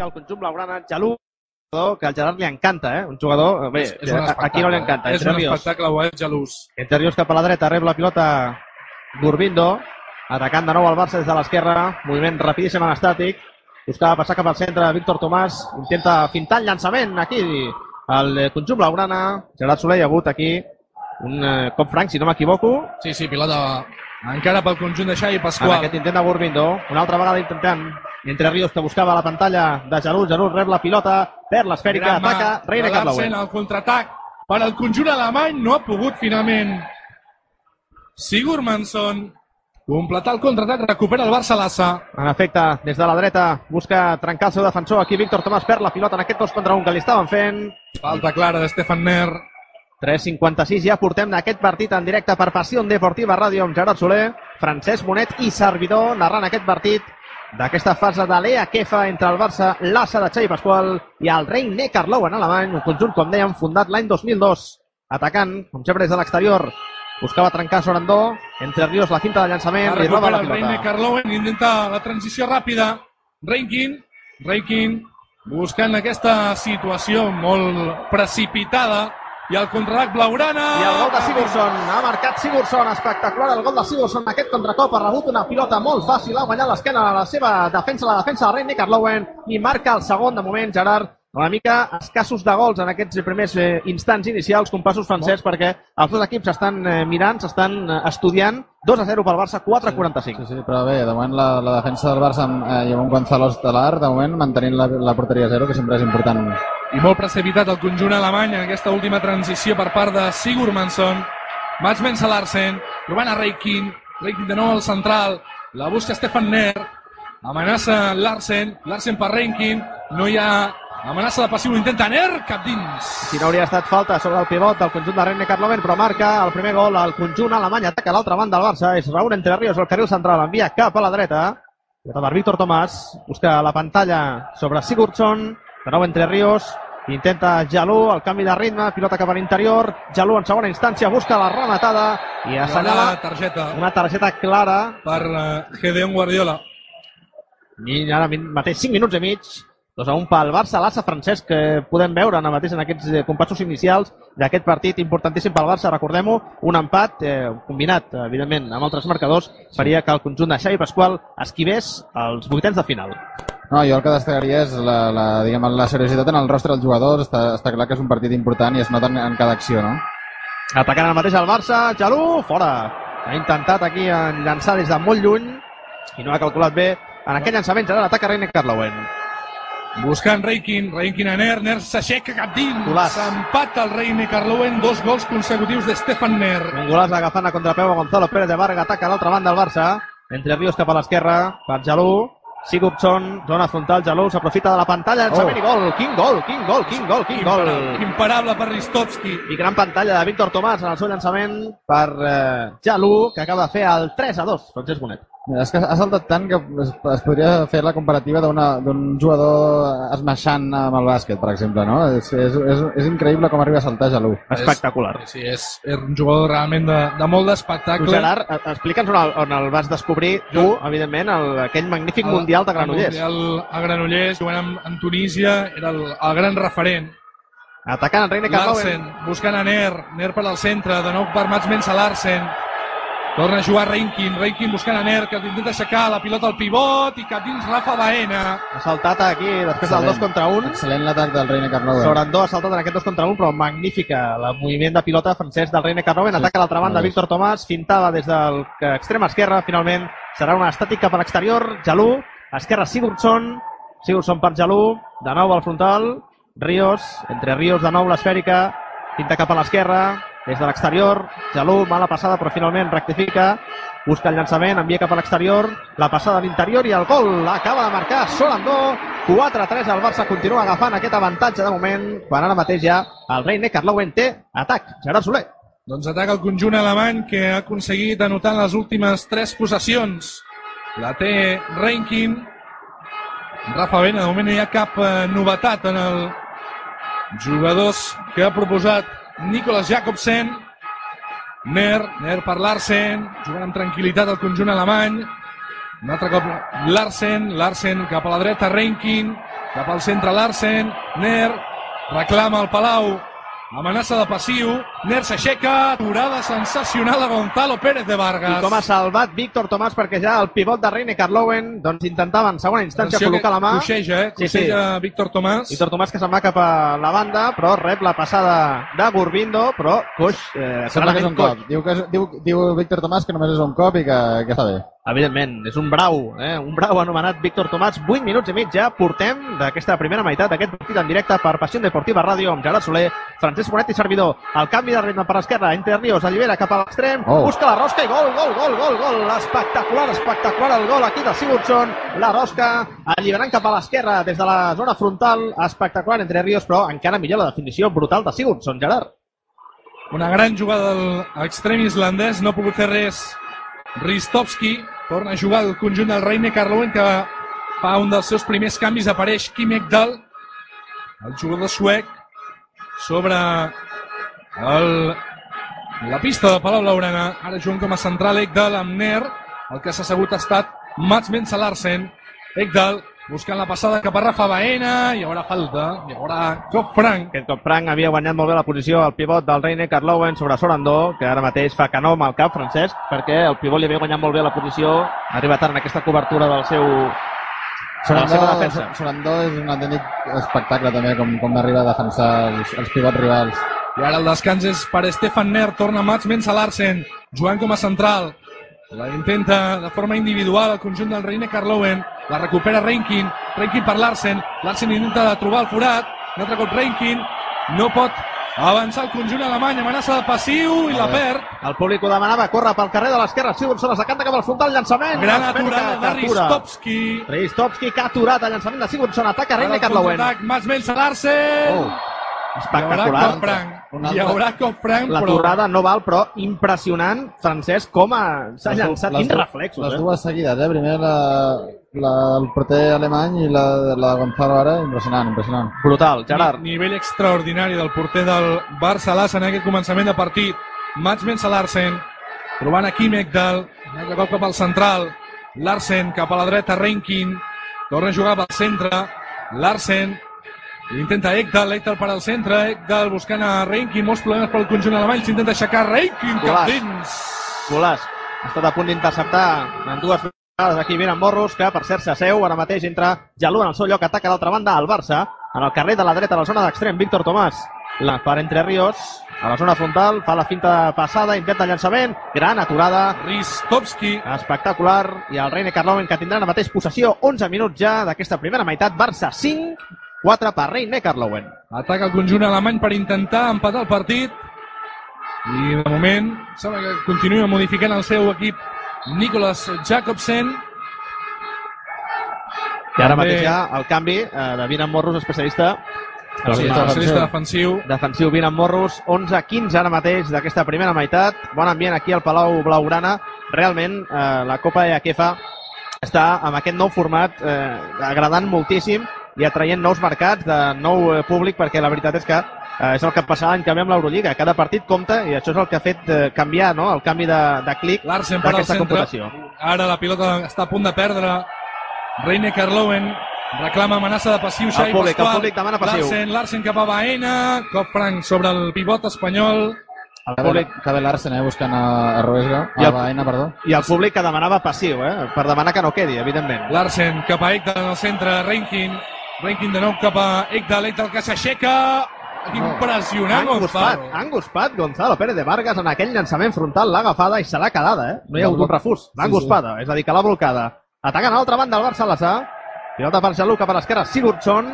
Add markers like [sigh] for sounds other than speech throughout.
l'esfèrica al conjunt blaugrana, Jalú, que al Gerard li encanta, eh? Un jugador... Bé, És- és un aquí no li encanta. És Entre un espectacle, ho és gelús. Entre Rius cap a la dreta, rep la pilota Gurbindo, atacant de nou el Barça des de l'esquerra, moviment rapidíssim en estàtic, buscava passar cap al centre, Víctor Tomàs intenta fintar el llançament aquí al eh, conjunt blaugrana, Gerard Soler hi ha hagut aquí un eh, cop franc, si no m'equivoco, Sí, sí, pilota encara pel conjunt de Xavi en Pasqual. aquest intent de Gurbindo, una altra vegada intentant entre Rios que buscava la pantalla de Jalús, Jalús rep la pilota, perd l'esfèrica, ataca, Reina Carlauen. El contraatac per al conjunt alemany no ha pogut finalment Sigurmansson completar el contraatac, recupera el Barça l'Assa. En efecte, des de la dreta busca trencar el seu defensor. Aquí Víctor Tomàs perd la pilota en aquest 2 contra 1 que li estaven fent. Falta clara de Stefan Ner. 3.56, ja portem d'aquest partit en directe per Passió Deportiva Ràdio amb Gerard Soler, Francesc Monet i servidor narrant aquest partit d'aquesta fase de l'EA Kefa entre el Barça, l'Assa de Xavi Pasqual i el rei Neckarlau en alemany, un conjunt, com dèiem, fundat l'any 2002. Atacant, com sempre des de l'exterior, buscava trencar Sorandó, entre Rios la cinta de llançament, li roba la el Reine pilota. Carlowen, intenta la transició ràpida. Reinkin, Reinkin, buscant aquesta situació molt precipitada. I el contraatac blaugrana. I el gol de Sigurdsson, ha marcat Sigurdsson, espectacular el gol de Sigurdsson, aquest contracop ha rebut una pilota molt fàcil, ha guanyat l'esquena a la seva defensa, la defensa del Reine Carlowen, i marca el segon de moment, Gerard, una mica escassos de gols en aquests primers eh, instants inicials, compassos francès, perquè els dos equips estan eh, mirant, s'estan eh, estudiant, 2 a 0 pel Barça, 4 a 45. Sí, sí, però bé, de moment la, la defensa del Barça amb, eh, un Gonzalo Estelar, de moment mantenint la, la porteria a zero, que sempre és important. I molt precipitat el conjunt alemany en aquesta última transició per part de Sigurmansson. Mats Mensa Larsen, trobant a Reikin. Reikin de nou al central. La busca Stefan Ner. Amenaça Larsen. Larsen per Reikin. No hi ha amenaça de passiu. Intenta Ner. Cap dins. Si no hauria estat falta sobre el pivot del conjunt de Reine Carloven, però marca el primer gol al conjunt alemany. Ataca l'altra banda del Barça. És Raúl Entre Ríos, el carril central. Envia cap a la dreta. Per Víctor Tomàs. Busca la pantalla sobre Sigurdsson. De nou Entre Ríos. Intenta Jalú, el canvi de ritme, pilota cap a l'interior, Jalú en segona instància busca la rematada i assenyala la targeta una targeta clara per uh, Gedeon Guardiola. i ara mateix 5 minuts i mig 2 a 1 pel Barça, l'Assa Francesc que podem veure ara mateix en aquests eh, compassos inicials d'aquest partit importantíssim pel Barça, recordem-ho, un empat eh, combinat, evidentment, amb altres marcadors faria que el conjunt de Xavi Pasqual esquivés els vuitens de final. No, jo el que destacaria és la, la, diguem, la seriositat en el rostre dels jugadors. Està, està clar que és un partit important i es nota en, en cada acció, no? Atacant el mateix al Barça, Jalú, fora. Ha intentat aquí en llançar des de molt lluny i no ha calculat bé en aquell llançament serà l'atac a Reine Carlowen. Buscant Reikin, Reikin a Ner, Ner s'aixeca cap dins. S'empata el Reine Carlowen, dos gols consecutius de Stefan Ner. Un golaç agafant a contrapeu a Gonzalo Pérez de Varga, ataca a l'altra banda del Barça. Entre Ríos cap a l'esquerra, per Jalú. Sigurdsson, zona frontal, Jalú s'aprofita de la pantalla, llançament Oh. i gol. Quin gol, quin gol, quin gol, quin gol. Imparable, imparable per Ristovski. I gran pantalla de Víctor Tomàs en el seu llançament per eh, Jalú, que acaba de fer el 3 a 2, Francesc Bonet. És que ha saltat tant que es, es podria fer la comparativa d'un jugador esmaixant amb el bàsquet, per exemple, no? És, és, és, és increïble com arriba a saltar Jalú. Espectacular. Sí, és, és un jugador realment de, de molt d'espectacle. Gerard, eh, explica'ns on, el, on el vas descobrir tu, evidentment, el, aquell magnífic Mundial de Granollers. El Mundial a Granollers, jugant amb, amb Tunísia, era el, el gran referent. Atacant en Reine Carlowen. Larsen, buscant a Ner, Ner per al centre, de nou per Mats Mensa Larsen. Torna a jugar Reinkin, Reinkin buscant a Ner, que intenta aixecar la pilota al pivot i cap dins Rafa Baena. Ha saltat aquí després del 2 contra 1. Excel·lent l'atac del Reine Carnoven. Sorandó ha saltat en aquest 2 contra 1, però magnífica el moviment de pilota francès del Reine Carnoven. Ataca a l'altra banda. Víctor Tomàs, fintava des del extrem esquerre, finalment serà una estàtica per l'exterior, Jalú, esquerra Sigurdsson, Sigurdsson per Jalú, de nou al frontal, Ríos, entre Ríos de nou l'esfèrica, pinta cap a l'esquerra, des de l'exterior, Jalú, mala passada, però finalment rectifica, busca el llançament, envia cap a l'exterior, la passada a l'interior i el gol acaba de marcar Solandó, 4-3, el Barça continua agafant aquest avantatge de moment, quan ara mateix ja el rei Carlowen té atac, Gerard Soler. Doncs ataca el conjunt alemany que ha aconseguit anotar les últimes tres possessions. La té Reinkin. Rafa Bena, de moment no hi ha cap eh, novetat en el jugadors que ha proposat Nicolas Jacobsen. Ner, Ner per Larsen, jugant amb tranquil·litat el conjunt alemany. Un altre cop Larsen, Larsen cap a la dreta, Reinkin. cap al centre Larsen, Ner, reclama el Palau, amenaça de passiu, Ner s'aixeca, aturada sensacional a Gonzalo Pérez de Vargas. I com ha salvat Víctor Tomàs perquè ja el pivot de Reine Carlowen doncs intentava en segona instància Atenció col·locar la mà. Coixeja, eh? Sí, sí. Coixeja Víctor Tomàs. Víctor Tomàs que se'n va cap a la banda, però rep la passada de Gurbindo, però coix, eh, Sembla que és un coix. cop. Diu, que és, diu, diu Víctor Tomàs que només és un cop i que, que està bé. Evidentment, és un brau, eh? un brau anomenat Víctor Tomàs. 8 minuts i mig ja portem d'aquesta primera meitat d'aquest partit en directe per Passió Deportiva Ràdio amb Gerard Soler, Francesc Bonet i servidor. El canvi de ritme per l'esquerra, entre Ríos, allibera cap a l'extrem, Oh. busca la rosca i gol, gol, gol, gol, gol. Espectacular, espectacular el gol aquí de Sigurdsson. La rosca alliberant cap a l'esquerra des de la zona frontal. Espectacular entre Ríos, però encara millor la definició brutal de Sigurdsson, Gerard. Una gran jugada del extrem islandès, no ha pogut fer res Ristovski, torna a jugar el conjunt del Reine Carlowen que fa un dels seus primers canvis, apareix Kim Ekdal, el jugador suec, sobre el, la pista de Palau Laurana, ara jugant com a central Ekdal amb Ner, el que s'ha assegut ha estat Mats Mensa Larsen, Ekdal buscant la passada cap a Rafa Baena, hi haurà falta, hi haurà cop franc, Aquest cop Frank havia guanyat molt bé la posició al pivot del Reine Carlowen sobre Sorandó, que ara mateix fa que no amb el cap, Francesc, perquè el pivot li havia guanyat molt bé la posició, arriba tard en aquesta cobertura del seu... de la seva defensa. Sorandó és un autèntic espectacle també, com, com arriba a defensar els, els pivots rivals. I ara el descans és per Stefan Ner, torna Mats Mensa Larsen, jugant com a central. La intenta de forma individual el conjunt del Reine Carlowen, la recupera Reinkin, Reinkin per Larsen, Larsen intenta de trobar el forat, un altre cop Reinkin, no pot avançar el conjunt alemany, amenaça de passiu i la perd. El públic ho demanava, corre pel carrer de l'esquerra, Sigurdsson es decanta cap al frontal, llançament. Gran aturada de. Ristovski. Ristovski que ha aturat el llançament de Sigurdsson, ataca el Carlowen. contraatac, Mats Mensa Larsen. Oh, espectacular. Un Hi haurà cop franc, La però... torrada no val, però impressionant, Francesc, com ha- s'ha Les llançat. les Quins reflexos, Les eh? dues seguides, eh? Primer la, la, el porter alemany i la, la Gonzalo ara, impressionant, impressionant. Brutal, Gerard. Ni, nivell extraordinari del porter del Barça Larsen en aquest començament de partit. Mats Mensa Larsen, trobant aquí Mekdal, un altre cop cap al central. Larsen cap a la dreta, Reinkin, torna a jugar pel centre. Larsen, intenta Ekdal, Ekdal per al centre, Ekdal buscant a Reinkin, molts problemes pel conjunt alemany, s'intenta aixecar Reinkin cap dins. Golàs. Ha estat a punt d'interceptar en dues vegades aquí Viren Morros, que per cert s'asseu, ara mateix entra Jalú en el seu lloc, ataca d'altra banda al Barça, en el carrer de la dreta, a la zona d'extrem, Víctor Tomàs, la per entre Ríos, a la zona frontal, fa la finta passada, intenta el llançament, gran aturada, Ristovski, espectacular, i el Reine Carlowen que tindrà la mateix possessió, 11 minuts ja d'aquesta primera meitat, Barça 5, 4 per Reine Carlowen. Ataca el conjunt alemany per intentar empatar el partit. I de moment sembla que continua modificant el seu equip Nicolas Jacobsen. I ara mateix ja el canvi eh, de Viren Morros, especialista Sí, Sí, especialista defensiu. defensiu Viren Morros, 11-15 ara mateix d'aquesta primera meitat. Bon ambient aquí al Palau Blaugrana. Realment, eh, la Copa EAKEFA està amb aquest nou format eh, agradant moltíssim i atraient nous mercats de nou eh, públic perquè la veritat és que eh, és el que passava l'any que ve amb l'Eurolliga. Cada partit compta i això és el que ha fet eh, canviar no? el canvi de, de clic d'aquesta computació. Ara la pilota està a punt de perdre. Reine Carlowen reclama amenaça de passiu. Públic, el Pasqual. públic demana passiu. Larsen, Larsen cap a Baena. Cop franc sobre el pivot espanyol. El públic, que bé l'Arsen, eh? Buscant a, a Ruesga, I a el- Baena, perdó. I el públic que demanava passiu, eh? per demanar que no quedi, evidentment. Larsen cap a Ekdal en el centre. Reinkin. Reinkin de nou cap a Ekdal. Ekdal que s'aixeca. Impressionant, Pat, Gonzalo. Angus Pat, Gonzalo Pérez de Vargas en aquell llançament frontal l'ha agafada i se l'ha quedada, eh? No hi ha hagut un refús. Angus sí. Pat, és a dir, que l'ha blocada. Atacant a l'altra banda el Barça Lassà. Pilota per Jalú cap a l'esquerra, Sigurdsson.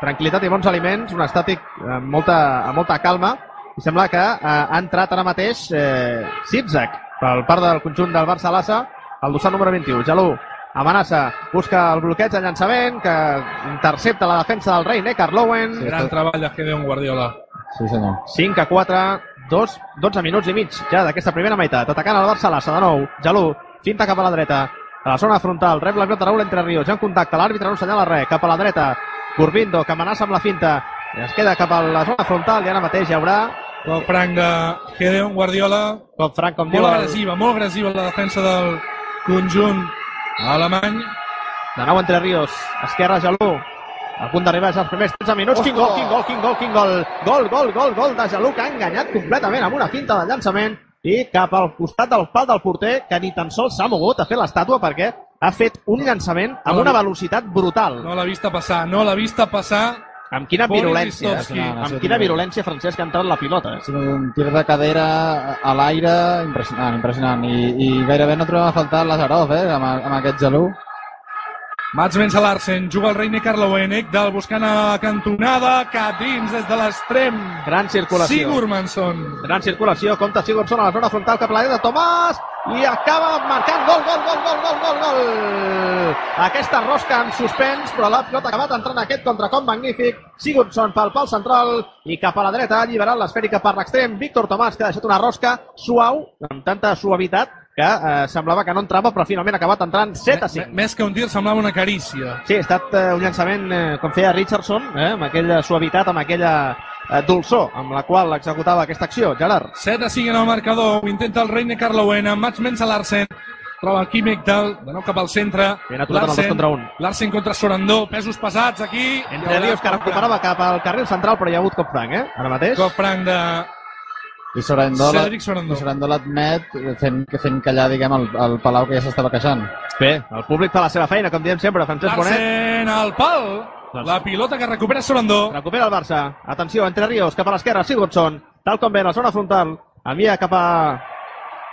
Tranquilitat i bons aliments, un estàtic amb molta, amb molta calma. I sembla que eh, ha entrat ara mateix eh, Sipzak per part del conjunt del Barça Lassa, el dossat número 21. Jalú amenaça, busca el bloqueig de llançament que intercepta la defensa del rei Neckar Lowen. Sí. Gran treball de Gedeon Guardiola. Sí, senyor. 5 a 4, 2, 12 minuts i mig ja d'aquesta primera meitat. Atacant el Barça Lassa de nou. Jalú, finta cap a la dreta. A la zona frontal, rep la pilota Raúl entre Ríos. Ja en contacte, l'àrbitre no senyala res. Cap a la dreta, Corbindo, que amenaça amb la finta. I es queda cap a la zona frontal i ara mateix hi haurà Cop franc de Gedeon Guardiola. cop franc, com diu Molt el, agressiva, molt agressiva la defensa del conjunt alemany. de nou entre Ríos. Esquerra, Jalú. A punt d'arribar als primers 13 minuts. Quin gol, quin gol, quin gol, quin gol. Gol, gol, gol, gol de Jalú, que ha enganyat completament amb una finta de llançament i cap al costat del pal del porter, que ni tan sols s'ha mogut a fer l'estàtua perquè ha fet un llançament amb una velocitat brutal. No l'ha vista passar, no l'ha vista passar. Amb quina Boris virulència, Listovski. eh? amb quina virulència, Francesc, ha entrat la pilota. Ha Eh? sigut un tir de cadera a l'aire impressionant, impressionant. I, I gairebé no trobem a faltar Lazarov, eh, amb, amb aquest gelú. Mats Mensa Larsen, juga el Reine Carlowen, Ekdal buscant a la cantonada, cap dins des de l'extrem. Gran circulació. Sigurmansson. Gran circulació, compta Sigurdsson a la zona frontal cap a l'àrea de Tomàs i acaba marcant gol, gol, gol, gol, gol, gol, gol. Aquesta rosca en suspens, però la pilota ha acabat entrant aquest contracom magnífic. Sigurdsson pel pal central i cap a la dreta ha alliberat l'esfèrica per l'extrem. Víctor Tomàs que ha deixat una rosca suau, amb tanta suavitat, que eh, semblava que no entrava, però finalment ha acabat entrant 7 a 5. M- Més que un tir, semblava una carícia. Sí, ha estat eh, un llançament eh, com feia Richardson, eh, amb aquella suavitat, amb aquella eh, dolçor amb la qual executava aquesta acció. Gerard. 7 a 5 en el marcador, ho intenta el Reine Carlowen amb Mats Mensa Larsen. Troba aquí Ekdal, de nou cap al centre. Ben aturat en el dos contra un. Larsen contra Sorandó, pesos pesats aquí. Entre Rios que recuperava cap al carril central, però hi ha hagut cop franc, eh? Ara mateix. Cop franc de I Sorandó, la- Cedric Sorandó. i Sorandó l'admet fent, fent callar, diguem, el, el Palau que ja s'estava queixant. Bé, el públic fa la seva feina, com diem sempre, Francesc Bonet. Larsen al pal. Doncs- La pilota que recupera Sorandó. Recupera el Barça. Atenció, entre Rios, cap a l'esquerra, Sigurdsson. Tal com ve, la zona frontal. Envia cap a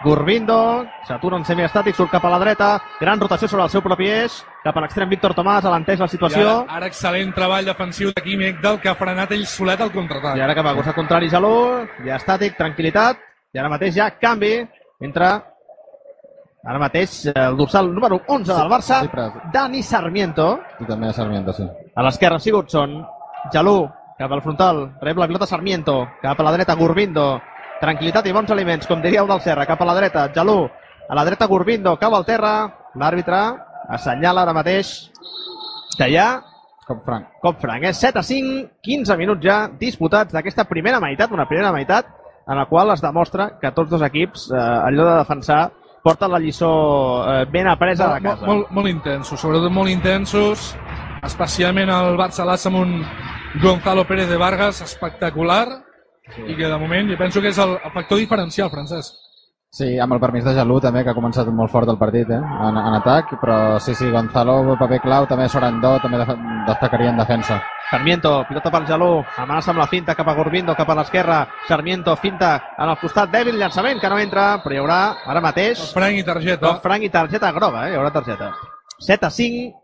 Gurbindo. S'atura en semiestàtic, surt cap a la dreta. Gran rotació sobre el seu propi eix. Cap a l'extrem Víctor Tomàs, alenteix la I situació. ara, ara excel·lent treball defensiu d'aquí Ekdal que ha frenat ell solet el contraatac. I ara cap a costat contrari, Jalú. Ja estàtic, tranquil·litat. I ara mateix ja canvi entre ara mateix el dorsal número 11 del Barça, Sí, Dani Sarmiento. I també a Sarmiento, sí. A l'esquerra, Sigurdsson. Jalú, cap al frontal. Rep la pilota Sarmiento. Cap a la dreta, Gurbindo. Tranquilitat i bons aliments, com diria del Serra. Cap a la dreta, Jalú. A la dreta, Gurbindo. Cau al terra. L'àrbitre assenyala ara mateix que hi ha Cop franc. cop franc. És 7 a 5, 15 minuts ja disputats d'aquesta primera meitat, una primera meitat en la qual es demostra que tots dos equips, eh, allò de defensar, porten la lliçó eh, ben apresa de molt, casa. molt, molt intensos, sobretot molt intensos, especialment el Barça l'As amb un Gonzalo Pérez de Vargas espectacular. I que de moment jo penso que és el, el factor diferencial, Francesc. Sí, amb el permís de Jalú també, que ha començat molt fort el partit, eh? en, en atac, però sí, sí, Gonzalo, paper clau, també Sorandó, també def destacaria en defensa. Sarmiento, pilota per Jalú, amenaça amb la finta cap a Gurbindo, cap a l'esquerra, Sarmiento, finta en el costat dèbil, llançament que no entra, però hi haurà ara mateix Frank i targeta. cop franc i targeta groga, eh? hi haurà targeta. 7 a 5,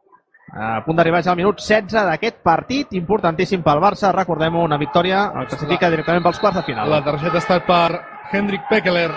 a punt d'arribar ja al minut 16 d'aquest partit, importantíssim pel Barça, recordem-ho, una victòria, el classifica directament pels quarts de final. La targeta ha estat per Hendrik Pekeler.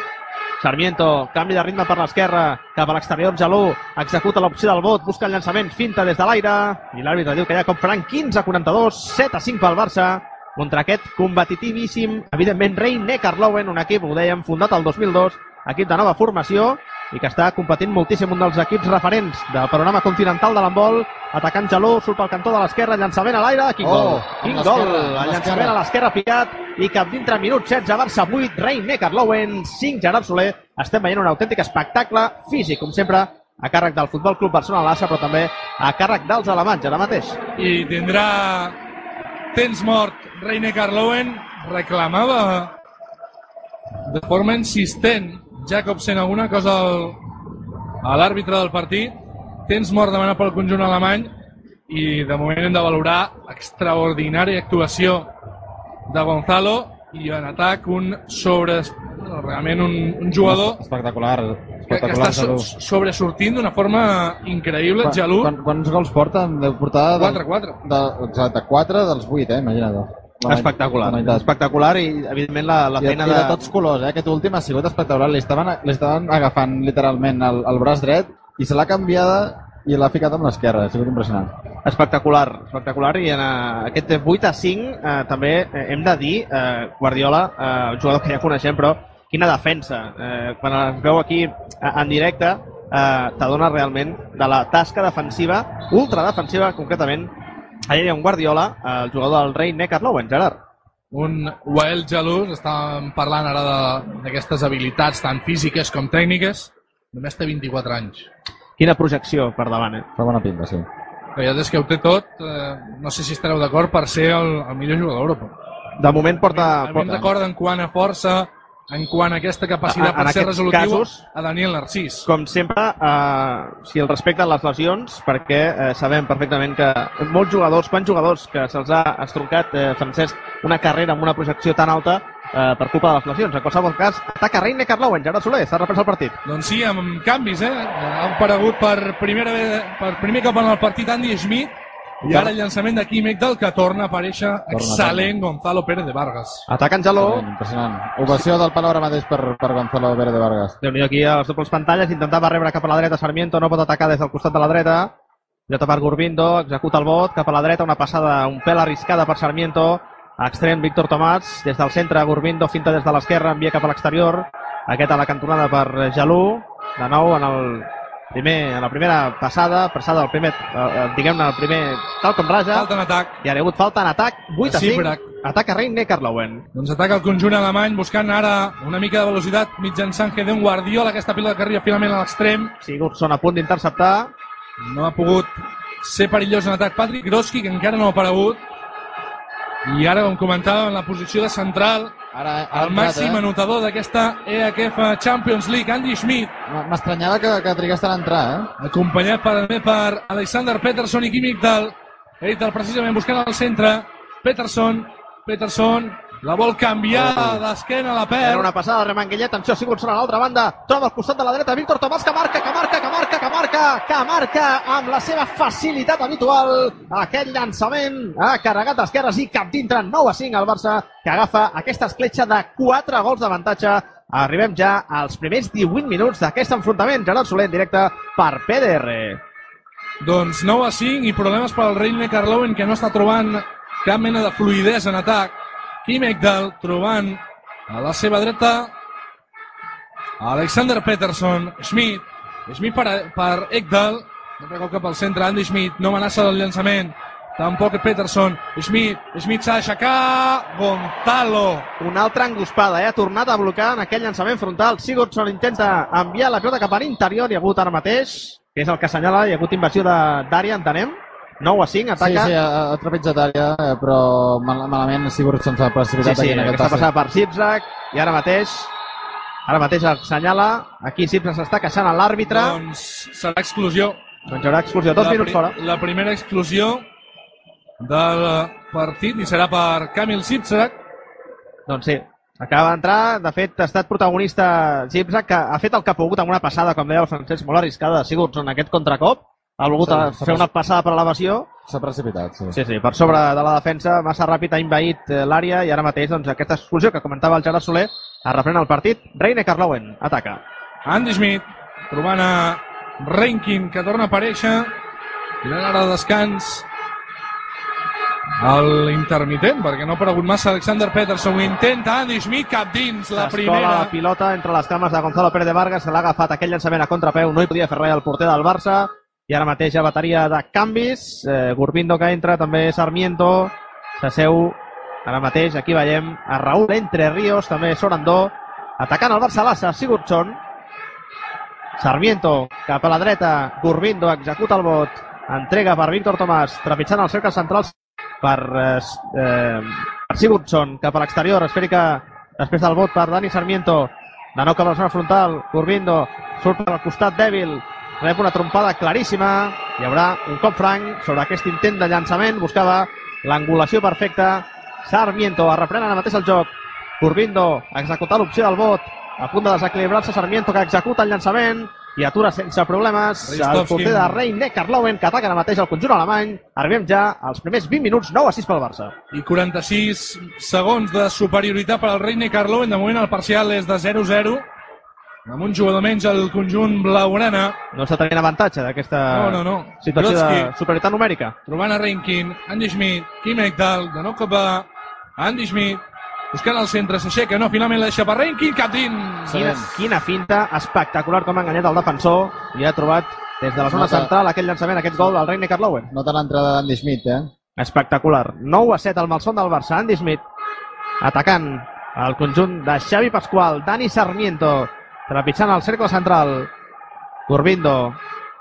Sarmiento, canvi de ritme per l'esquerra, cap a l'exterior, Jalú, executa l'opció del vot, busca el llançament, finta des de l'aire, i l'àrbitre diu que hi ha cop franc, 15 a 42, 7 a 5 pel Barça, contra aquest competitivíssim, evidentment, Rei Neckarlowen, un equip, ho dèiem, fundat el 2002, equip de nova formació, i que està competint moltíssim un dels equips referents del panorama continental de l'handbol, atacant Jalú, surt pel cantó de l'esquerra, llançament a l'aire, quin Oh, gol, quin gol, el llançament a l'esquerra picat, i cap dintre minut 16, Barça 8, Rei Neckarlowen 5, Gerard Soler, estem veient un autèntic espectacle físic, com sempre, a càrrec del Futbol Club Barcelona Lassa, però també a càrrec dels alemanys. Ara mateix. I tindrà temps mort Reine Carlowen. Reclamava de forma insistent Jacobsen alguna cosa al, a l'àrbitre del partit. Temps mort demanat pel conjunt alemany i de moment hem de valorar l'extraordinària actuació de Gonzalo i en atac un sobre realment un, un jugador Espectacular, que, que espectacular, està so, sobresortint d'una forma increïble, Quan- Jalú, quan- Quants gols porta? Deu portar... de- 4-4. De, exacte, 4 dels 8, eh? Imagina't. Espectacular, espectacular i evidentment la, la feina I de... de tots colors, eh? Aquest últim ha sigut espectacular. Li estaven, li estaven agafant literalment el, el braç dret i se l'ha canviada i l'ha ficat amb l'esquerra. Ha sigut impressionant. Espectacular, espectacular i en uh, aquest 8 a 5 uh, també eh, hem de dir, uh, Guardiola, uh, un jugador que ja coneixem, però quina defensa. Uh, quan es veu aquí uh, en directe, uh, t'adona realment de la tasca defensiva, ultra defensiva concretament, allà hi ha un Guardiola, el jugador del rei Neckarlowen, Gerard. un Wael Jalús, estàvem parlant ara de- d'aquestes habilitats tant físiques com tècniques, només té 24 anys. Quina projecció per davant, eh? Fa bona pinta, sí. que ja des que ho té tot, eh, no sé si estareu d'acord per ser el, el millor jugador d'Europa. De moment porta... A mi em porta recorda en quant a força, en quant a aquesta capacitat A- per ser resolutiu, casos- a Daniel Narcís. com sempre, eh, si el respecten les lesions, perquè eh, sabem perfectament que molts jugadors, quants jugadors que se'ls ha estroncat, eh, Francesc, una carrera amb una projecció tan alta eh, per culpa de les lesions. En qualsevol cas, ataca Reine Carlowen, Gerard Soler, s'ha reprès el partit. Doncs sí, amb canvis, eh? Ha aparegut per, primera per primer cop en el partit Andy Schmidt i ara el llançament de Kim Ekdal que torna a aparèixer excel·lent Gonzalo Pérez de Vargas. Atacant Jaló, Impressionant, impressionant. Ovació del Palau ara mateix per, per Gonzalo Pérez de Vargas. déu nhi aquí a les dobles pantalles, intentava rebre cap a la dreta Sarmiento, no pot atacar des del costat de la dreta. Jota per Gurbindo, executa el vot, cap a la dreta, una passada un pèl arriscada per Sarmiento, extrem Víctor Tomàs, des del centre Gurbindo, finta des de l'esquerra, envia cap a l'exterior, aquest a la cantonada per Jalú, de nou en el primer, en la primera passada, passada del primer, eh, eh, diguem-ne, el primer, tal com raja, Falta en atac. i hi ha hagut falta en atac, 8 a 5, Sibrac. ataca Reine Carlowen. Doncs ataca el conjunt alemany buscant ara una mica de velocitat mitjançant Gedeon Guardiola, aquesta pilota que arriba finalment a l'extrem. Sigurdsson a punt d'interceptar, No ha pogut ser perillós en atac. Patrick Groski, que encara no ha aparegut. I ara, com comentàvem, en la posició de central, Ara, el màxim eh? anotador d'aquesta EHF Champions League, Andy Schmidt, M'estranyava que, que trigués tant a entrar, eh? acompanyat per, també per Alexander Peterson i Kim Igdal. Igdal precisament buscant al centre. Peterson, Peterson, la vol canviar d'esquena, la Era perd. una passada de Remanguillet, atenció, Sigurdsson a l'altra banda, troba al costat de la dreta, Víctor Tomàs que marca, que marca, que marca, que marca, que marca amb la seva facilitat habitual. Aquest llançament ha carregat d'esquerres i cap dintre, 9 a 5 al Barça, que agafa aquesta escletxa de 4 gols d'avantatge. Arribem ja als primers 18 minuts d'aquest enfrontament. Gerard Soler en directe per PDR. Doncs 9 a 5 i problemes per al Reine Carlowen que no està trobant cap mena de fluidesa en atac. Kim Ekdal trobant. A la seva dreta Alexander Peterson, Schmidt, Schmidt per, per Ekdal, no cop cap al centre, Andy Schmidt, no amenaça del llançament, tampoc Peterson, Schmidt, Schmidt s'ha d'aixecar, Gonzalo, Una altra enguspada, eh? ha tornat a blocar en aquell llançament frontal. Sigurdsson intenta enviar la pilota cap a l'interior, hi ha hagut ara mateix, que és el que assenyala, hi ha hagut invasió d'àrea, entenem. 9 a 5, Sí, ataca. sí, ha, ha trepitjat àrea, eh, però mal, malament Sigurdsson s'ha precipitat sí, sí, aquí en aquest aquesta passada per Zipzak, i ara mateix ara mateix assenyala, aquí Zipzak s'està queixant a l'àrbitre, doncs serà exclusió. doncs hi haurà exclusió, dos la, minuts fora. La primera exclusió del partit i serà per Kamil Sipsak. Doncs sí, acaba d'entrar, de fet ha estat protagonista Zipzak, que ha fet el que ha pogut amb una passada, com deia el Francesc, molt arriscada de Sigurdsson aquest contracop, ha volgut fer una pas- passada per elevació, S'ha precipitat, sí. Sí, sí, per sobre de la defensa, massa ràpid, ha invaït eh, l'àrea i ara mateix doncs, aquesta exclusió que comentava el Gerard Soler es reprèn el partit. Reine Carlowen ataca. Andy Schmidt trobant a Renkin que torna a aparèixer. Tirant ara de descans el intermitent, perquè no ha aparegut massa Alexander Peterson. Ho intenta Andy Schmidt cap dins la primera. la pilota entre les cames de Gonzalo Pérez de Vargas, que l'ha agafat aquell llançament a contrapeu, no hi podia fer res el porter del Barça, i ara mateix ha bateria de canvis, eh, Gurbindo que entra, també Sarmiento, s'asseu ara mateix, aquí veiem a Raúl Entre Ríos, també Sorandó, atacant el Barça Lassa, Sigurdsson, Sarmiento cap a la dreta, Gurbindo executa el vot, entrega per Víctor Tomàs, trepitjant els cercles centrals per, eh, eh, per Sigurdsson cap a l'exterior, esfèrica després del vot per Dani Sarmiento, de nou cap a la zona frontal, Gurbindo surt per al costat dèbil, rep una trompada claríssima, hi haurà un cop franc sobre aquest intent de llançament, buscava l'angulació perfecta, Sarmiento, reprèn ara mateix el joc, Gurbindo executar l'opció del vot, a punt de desequilibrar-se Sarmiento que executa el llançament i atura sense problemes el porter de Reine Karlowen que ataca ara mateix el conjunt alemany. Arribem ja als primers 20 minuts, 9 a 6 pel Barça. I 46 segons de superioritat per al Reine Carlowen. De moment el parcial és de 0-0. Amb un jugador menys al conjunt blaugrana. No està tenint avantatge d'aquesta No, no, no. situació de Grotsky. superioritat numèrica. trobant a Renkin, Andy Schmidt, Kim Ekdal, de nou cap a Andy Schmidt, buscant al centre, s'aixeca, no, finalment la deixa per Renkin, cap dins. Quina, quina finta espectacular com ha enganyat el defensor i ha trobat des de la zona Nota. central aquell llançament, aquest gol del Reine Karlowen. Nota l'entrada d'Andy Schmidt, eh? Espectacular. 9 a 7 al malson del Barça. Andy Smith atacant el conjunt de Xavi Pasqual, Dani Sarmiento trepitjant el cercle central. Gurbindo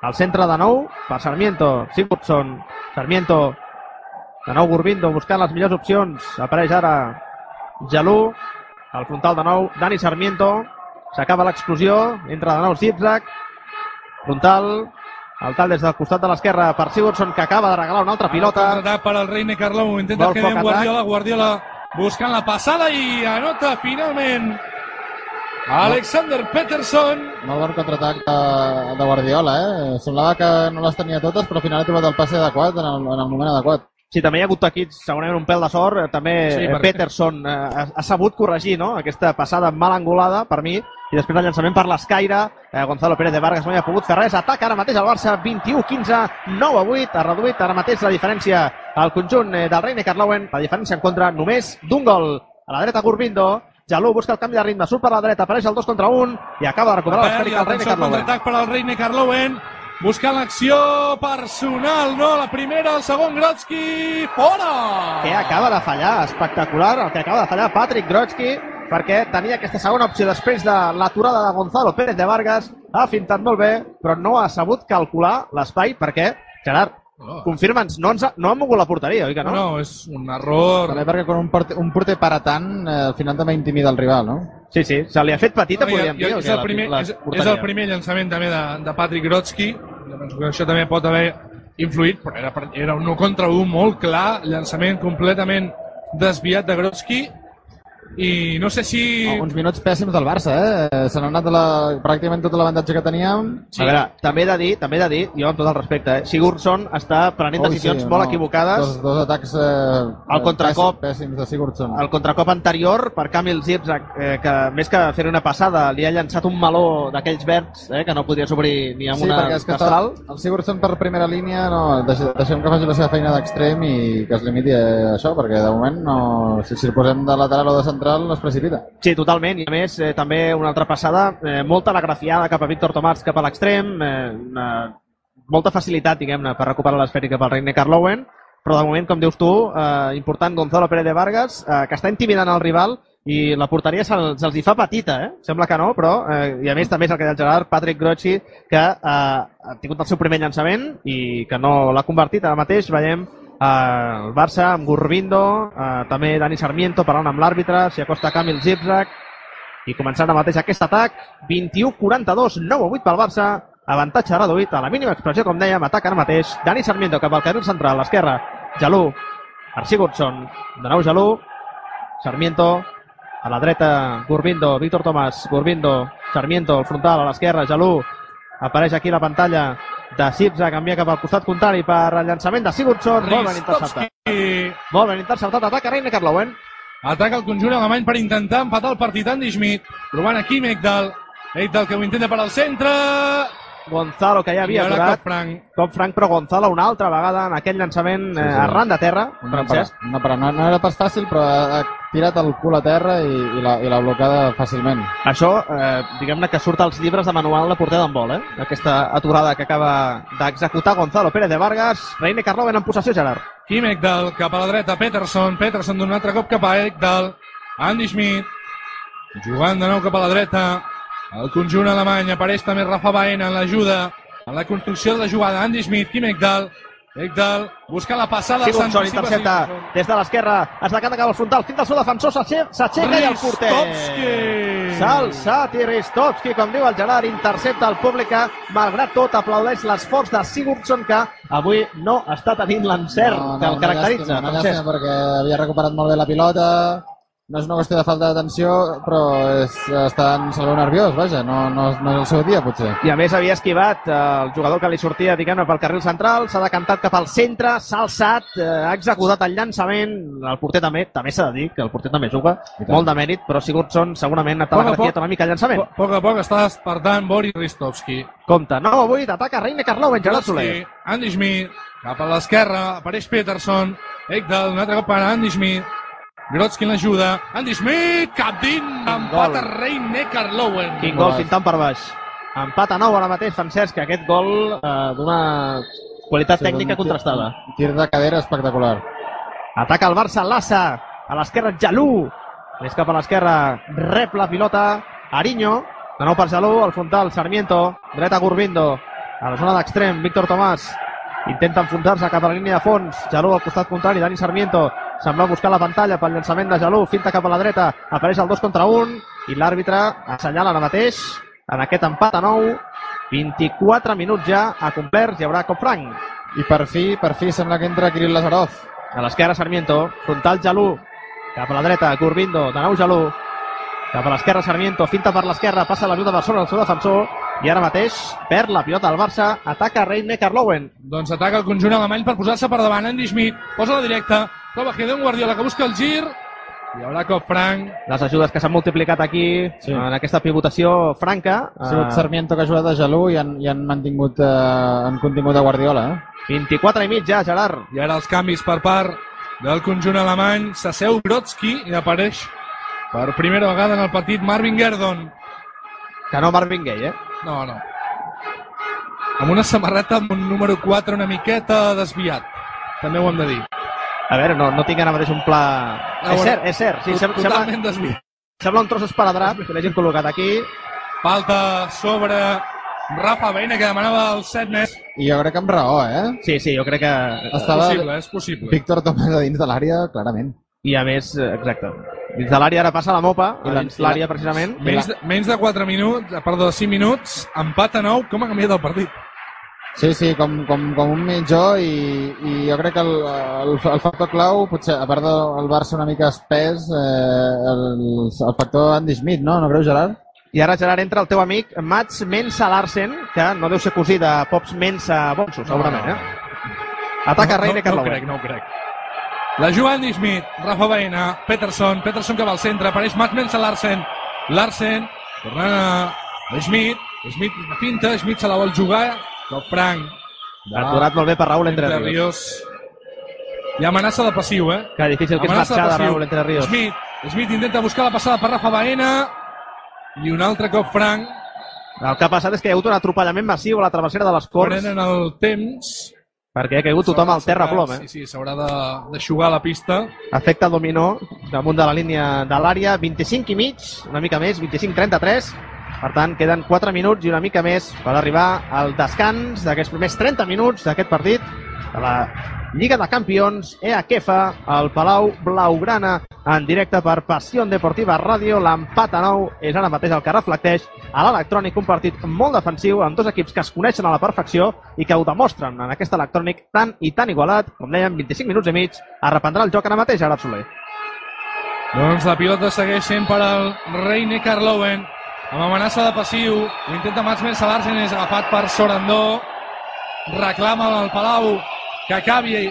al centre de nou per Sarmiento, Sigurdsson, Sarmiento, de nou Gurbindo buscant les millors opcions, apareix ara Jalú, al frontal de nou, Dani Sarmiento, s'acaba l'explosió, entra de nou Zigzag, frontal, el tal des del costat de l'esquerra per Sigurdsson, que acaba de regalar una altra pilota. Contraatac per al Reine Carlou. Intenta Vol que. Guardiola. Guardiola buscant la passada i anota finalment Alexander Peterson. Molt bon contraatac de, de Guardiola, eh? Semblava que no les tenia totes, però al final ha trobat el passe adequat en el, en el moment adequat. Sí, també hi ha hagut aquí segurament un pèl de sort. eh, També Sí, perquè- Peterson eh, ha, ha sabut corregir no? aquesta passada mal angulada per mi i després el llançament per l'escaire. Eh, Gonzalo Pérez de Vargas no hi ha pogut fer res. Ataca ara mateix el Barça 21-15, 9 a 8. Ha reduït ara mateix la diferència al conjunt eh, del Reine Carlauen. La diferència en contra només d'un gol. A la dreta Gurbindo. Jalú busca el canvi de ritme, surt per la dreta, apareix el 2 contra 1 i acaba de recuperar l'esfèrica el Reine Carlauen. contraatac per al Reine Carlowen. Buscant l'acció personal, no? La primera, el segon, Grotsky, fora! que acaba de fallar, espectacular el que acaba de fallar Patrick Grotsky perquè tenia aquesta segona opció després de l'aturada de Gonzalo Pérez de Vargas ha fintat molt bé, però no ha sabut calcular l'espai perquè, Gerard, Oh. confirma'ns, no, ens ha, no ha mogut la porteria, oi que No, no? no, és un error. També perquè quan un porter, un porter para tant, eh, al final també intimida el rival, no? Sí, sí, se li ha fet petita, No, podríem dir, és, el la- primer, la és, és porteria. el primer llançament també de, de Patrick Grotsky. Penso que això també pot haver influït, però era, era un 1 contra 1 molt clar, llançament completament desviat de Grotsky. I no sé si... Oh, uns minuts pèssims del Barça, eh? Se n'ha anat de la, pràcticament tot l'avantatge que teníem. A veure, també he de dir, també he de dir, jo amb tot el respecte, eh, Sigurdsson està prenent Ui, decisions sí, molt no, equivocades. Dos, dos atacs eh, El contracop. pèssims, de Sigurdsson. el contracop anterior per Kamil Zibzak, eh, que més que fer una passada li ha llançat un meló d'aquells verds eh, que no podies obrir ni amb Sí, una perquè és que està, mestral. el Sigurdsson per primera línia no, deixem, deixem que faci la seva feina d'extrem i que es limiti a això, perquè de moment no, si, si el posem de lateral o de central no es precipita. Sí, totalment, i a més eh, també una altra passada, eh, molta agrafiada cap a Víctor Tomàs cap a l'extrem, eh, una, molta facilitat, diguem-ne, per recuperar l'esfèrica pel Reine Carlowen, però de moment, com dius tu, eh, important Gonzalo Pérez de Vargas, eh, que està intimidant el rival i la porteria se'ls se hi fa petita, eh? Sembla que no, però, eh, i a més també és el que deia el Gerard, Patrick Grochi, que eh, ha tingut el seu primer llançament i que no l'ha convertit. Ara mateix veiem eh, el Barça amb Gurbindo, eh, també Dani Sarmiento parlant amb l'àrbitre, s'hi acosta Kamil Zibzak, i començant ara mateix aquest atac, 21-42, 9 8 pel Barça, avantatge reduït a la mínima expressió, com dèiem, atac ara mateix, Dani Sarmiento cap al carril central, a l'esquerra, Jalú, per Sigurdsson, de nou Jalú, Sarmiento, a la dreta, Gurbindo, Víctor Tomàs, Gurbindo, Sarmiento, al frontal, a l'esquerra, Jalú, apareix aquí la pantalla de Sipsa, canvia cap al costat contrari per el llançament de Sigurdsson, molt ben interceptat. Molt ben interceptat, ataca Reine Carlowen. Ataca el conjunt alemany per intentar empatar el partit. Andy Schmidt provant aquí Mekdal. Mekdal que ho intenta per al centre. Gonzalo, que ja I havia ara aturat. cop franc. Cop franc, però Gonzalo una altra vegada en aquell llançament Sí, eh, sí. arran de terra, No, Francesc. però, no, no, no era pas fàcil, però ha, ha tirat el cul a terra i, i l'ha i l'ha blocada fàcilment. Això, eh, diguem-ne que surt als llibres de manual de porter d'handbol, eh? Aquesta aturada que acaba d'executar Gonzalo Pérez de Vargas. Reine Carloven en possessió, Gerard. Kim Ekdal cap a la dreta, Peterson. Peterson d'un altre cop cap a Ekdal. Andy Schmidt jugant de nou cap a la dreta. El conjunt alemany apareix també Rafa Baena en l'ajuda en la construcció de la jugada. Andy Schmidt, Kim Ekdal. Ekdal busca la passada. S'anticipa intercepta des de l'esquerra, es decanta cap al frontal, fins al seu defensor, s'aixeca i el porter. Ristovski. S'ha alçat i Ristovski, com diu el Gerard, intercepta el públic que, malgrat tot, aplaudeix l'esforç de Sigurdsson, que avui no està tenint l'encert que el caracteritza. Una Francesc. llàstima perquè havia recuperat molt bé la pilota, no és una qüestió de falta d'atenció, però és, està en saló nerviós, vaja, no, no, no és el seu dia, potser. I a més havia esquivat eh, el jugador que li sortia, diguem-ne, pel carril central, s'ha decantat cap al centre, s'ha alçat, eh, ha executat el llançament, el porter també, també s'ha de dir que el porter també juga, molt de mèrit, però Sigurdsson segurament ha Poc a telegrafiat una mica el llançament. A poc a poc està despertant Boris Ristovski. Compte, 9 a 8, ataca Reine Carloven, Gerard Soler. Andy Schmidt, cap a l'esquerra, apareix Peterson, Ekdal, un altre cop per Andy Schmidt, Grotsky en l'ajuda, Andy Schmidt, cap dins, empat a Reine Carlowen. Quin gol fintant per baix. Empat a 9 ara mateix, Francesc, que aquest gol eh, d'una qualitat tècnica un tir- contrastada. un Tir de cadera espectacular. Ataca el Barça, Lassa, a l'esquerra Jalú, més cap a l'esquerra, rep la pilota, Ariño, de nou per Jalú, al frontal Sarmiento, dreta Gurbindo, a la zona d'extrem, Víctor Tomàs intenta enfonsar-se cap a la línia de fons, Jalú al costat contrari, Dani Sarmiento. Sembla buscar la pantalla pel llançament de Jalú, finta cap a la dreta, apareix el 2 contra 1 i l'àrbitre assenyala ara mateix en aquest empat a 9 24 minuts ja a complert, hi haurà cop franc. I per fi, per fi sembla que entra Kirill Lazarov. a l'esquerra Sarmiento, frontal Jalú, cap a la dreta, Gurbindo, de nou Jalú, cap a l'esquerra Sarmiento, finta per l'esquerra, passa la pilota per sobre el seu defensor, i ara mateix perd la pilota del Barça, ataca Reine Carlowen. Doncs ataca el conjunt alemany per posar-se per davant. Andy Schmidt posa la directa, troba Gideon Guardiola que busca el gir. Hi haurà cop franc. Les ajudes que s'han multiplicat aquí, Sí. en aquesta pivotació franca, Ha sigut eh, Sarmiento que ha jugat a Jalú i han, i han mantingut, eh, han contingut a Guardiola. Eh? 24 i mig ja, Gerard. I ara els canvis per part del conjunt alemany. S'asseu Brodsky i apareix per primera vegada en el partit Marvin Gerdon. Que no Marvin Gaye, eh? No, no. Amb una samarreta amb un número 4 una miqueta desviat. També ho hem de dir. A veure, no, no tinc ara mateix un pla... A és cert, és cert. Sí, sem- sembla, Totalment desviat. sembla un tros esparadrap que l'hagin col·locat aquí. Falta sobre Rafa Beina, que demanava el set més. I jo crec que amb raó, eh? Sí, sí, jo crec que... És Estava possible, és possible. Víctor Tomàs a dins de l'àrea, clarament. I a més, eh, exacte. Dins de l'àrea ara passa la mopa, I dins l'àrea precisament. Menys de, menys de 4 minuts, eh, perdó, 5 minuts, empat a 9, com ha canviat el partit? Sí, sí, com, com, com un mitjó i, i jo crec que el, el, el factor clau, potser, a part del Barça una mica espès, eh, el, el factor Andy Schmidt, no? No creus, Gerard? I ara, Gerard, entra el teu amic Mats Mensa Larsen, que no deu ser cosí de Pops Mensa Bonso, segurament, eh? Ataca no, Reine no, no ho crec, no ho crec. La juga Andy Schmidt, Rafa Baena, Peterson, Peterson que va al centre, apareix Mats Mensa Larsen, Larsen, tornant a Schmidt, Schmidt finta, Schmidt se la vol jugar, cop franc. de- Aturat molt bé per Raúl Entre Entre Ríos. Ríos. I amenaça de passiu, eh? Que difícil que és Amenaça marxar de passiu. Raúl Entre Ríos. Smith, Smith intenta buscar la passada per Rafa Baena i un altre cop franc. El que ha passat és que hi ha hagut un atropellament massiu a la travessera de les Corts, Prenen el temps. Perquè ha caigut tothom al terra plom, eh? Sí, sí, s'haurà de, de jugar a la pista. Efecte dominó damunt de la línia de l'àrea, 25 i mig, una mica més, 25-33. Per tant, queden 4 minuts i una mica més per arribar al descans d'aquests primers 30 minuts d'aquest partit de la Lliga de Campions, EAKEFA, al Palau Blaugrana, en directe per Passió Deportiva Ràdio. L'empat a 9 és ara mateix el que reflecteix a l'electrònic, un partit molt defensiu amb dos equips que es coneixen a la perfecció i que ho demostren en aquest electrònic tan i tan igualat, com dèiem, 25 minuts i mig, a reprendrà el joc ara mateix, Gerard Soler. Doncs la pilota segueix sent per al Reine Carlowen amb amenaça de passiu. Ho intenta Mats Mensa Larsen, és agafat per Sorandó. Reclama al Palau que acabi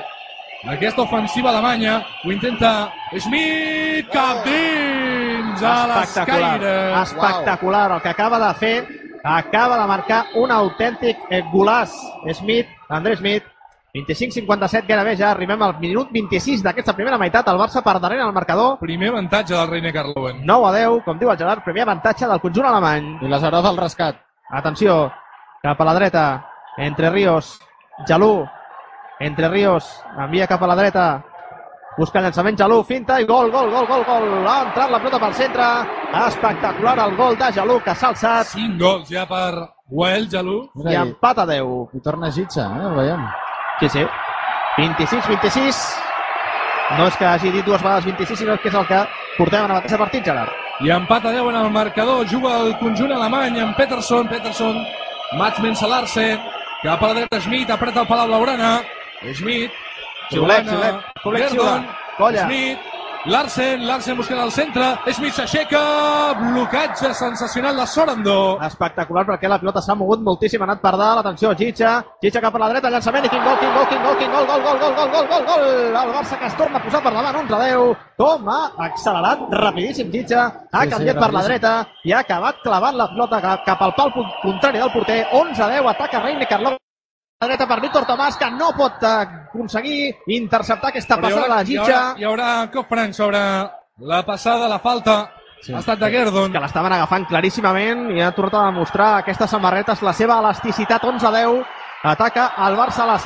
aquesta ofensiva alemanya. Ho intenta Schmidt, cap dins a l'escaire. espectacular el que acaba de fer acaba de marcar un autèntic eh, golaç Smith, André Smith 25-57 gairebé ja arribem al minut 26 d'aquesta primera meitat el Barça per darrere el marcador Primer avantatge del Reine Carlowen. 9 a 10, com diu el Gerard, primer avantatge del conjunt alemany. I Lazarov al rescat. Atenció, cap a la dreta, entre Ríos, Jalú, entre Ríos, envia cap a la dreta, busca llançament Jalú, finta i gol, gol, gol, gol, gol. Ha entrat la pilota pel centre, espectacular el gol de Jalú que s'ha alçat 5 gols ja per Wael Jalú. i empat a 10. i torna Gitxa, eh? Ho veiem. Sí, sí. 26-26. No és que hagi dit dues vegades 26, sinó que és el que portem en el mateix partit, Gerard. I empat a 10 en el marcador. Juga el conjunt alemany amb Peterson. Peterson, Mats Mensa Larsen. Cap a la dreta Schmidt, apreta el Palau Blaugrana. Schmidt. Xiulet, xiulet. Gerdon, xiula. Colla. Schmidt. Larsen, Larsen buscant al centre. Schmidt s'aixeca. Blocatge sensacional de Sorando. Espectacular perquè la pilota s'ha mogut moltíssim, ha anat per dalt, atenció, Gitxa, Gitxa cap a la dreta, llançament i quin gol, quin gol, quin gol, quin gol, gol, gol, gol, gol, gol, gol, gol, el Barça que es torna a posar per davant, 11 a 10, com ha accelerat rapidíssim Gitxa, ha Sí, sí, canviat per la dreta i ha acabat clavant la pilota cap, cap al pal contrari del porter, 11 a 10, ataca Reine Carló la dreta per Víctor Tomàs, que no pot eh, aconseguir interceptar aquesta Però passada haurà, de hi, haurà, Gitxa, hi haurà cop franc sobre la passada, la falta. Sí. Ha estat de Gerdon. que l'estaven agafant claríssimament i ha tornat a demostrar aquestes samarretes la seva elasticitat 11 a 10 ataca el Barça a la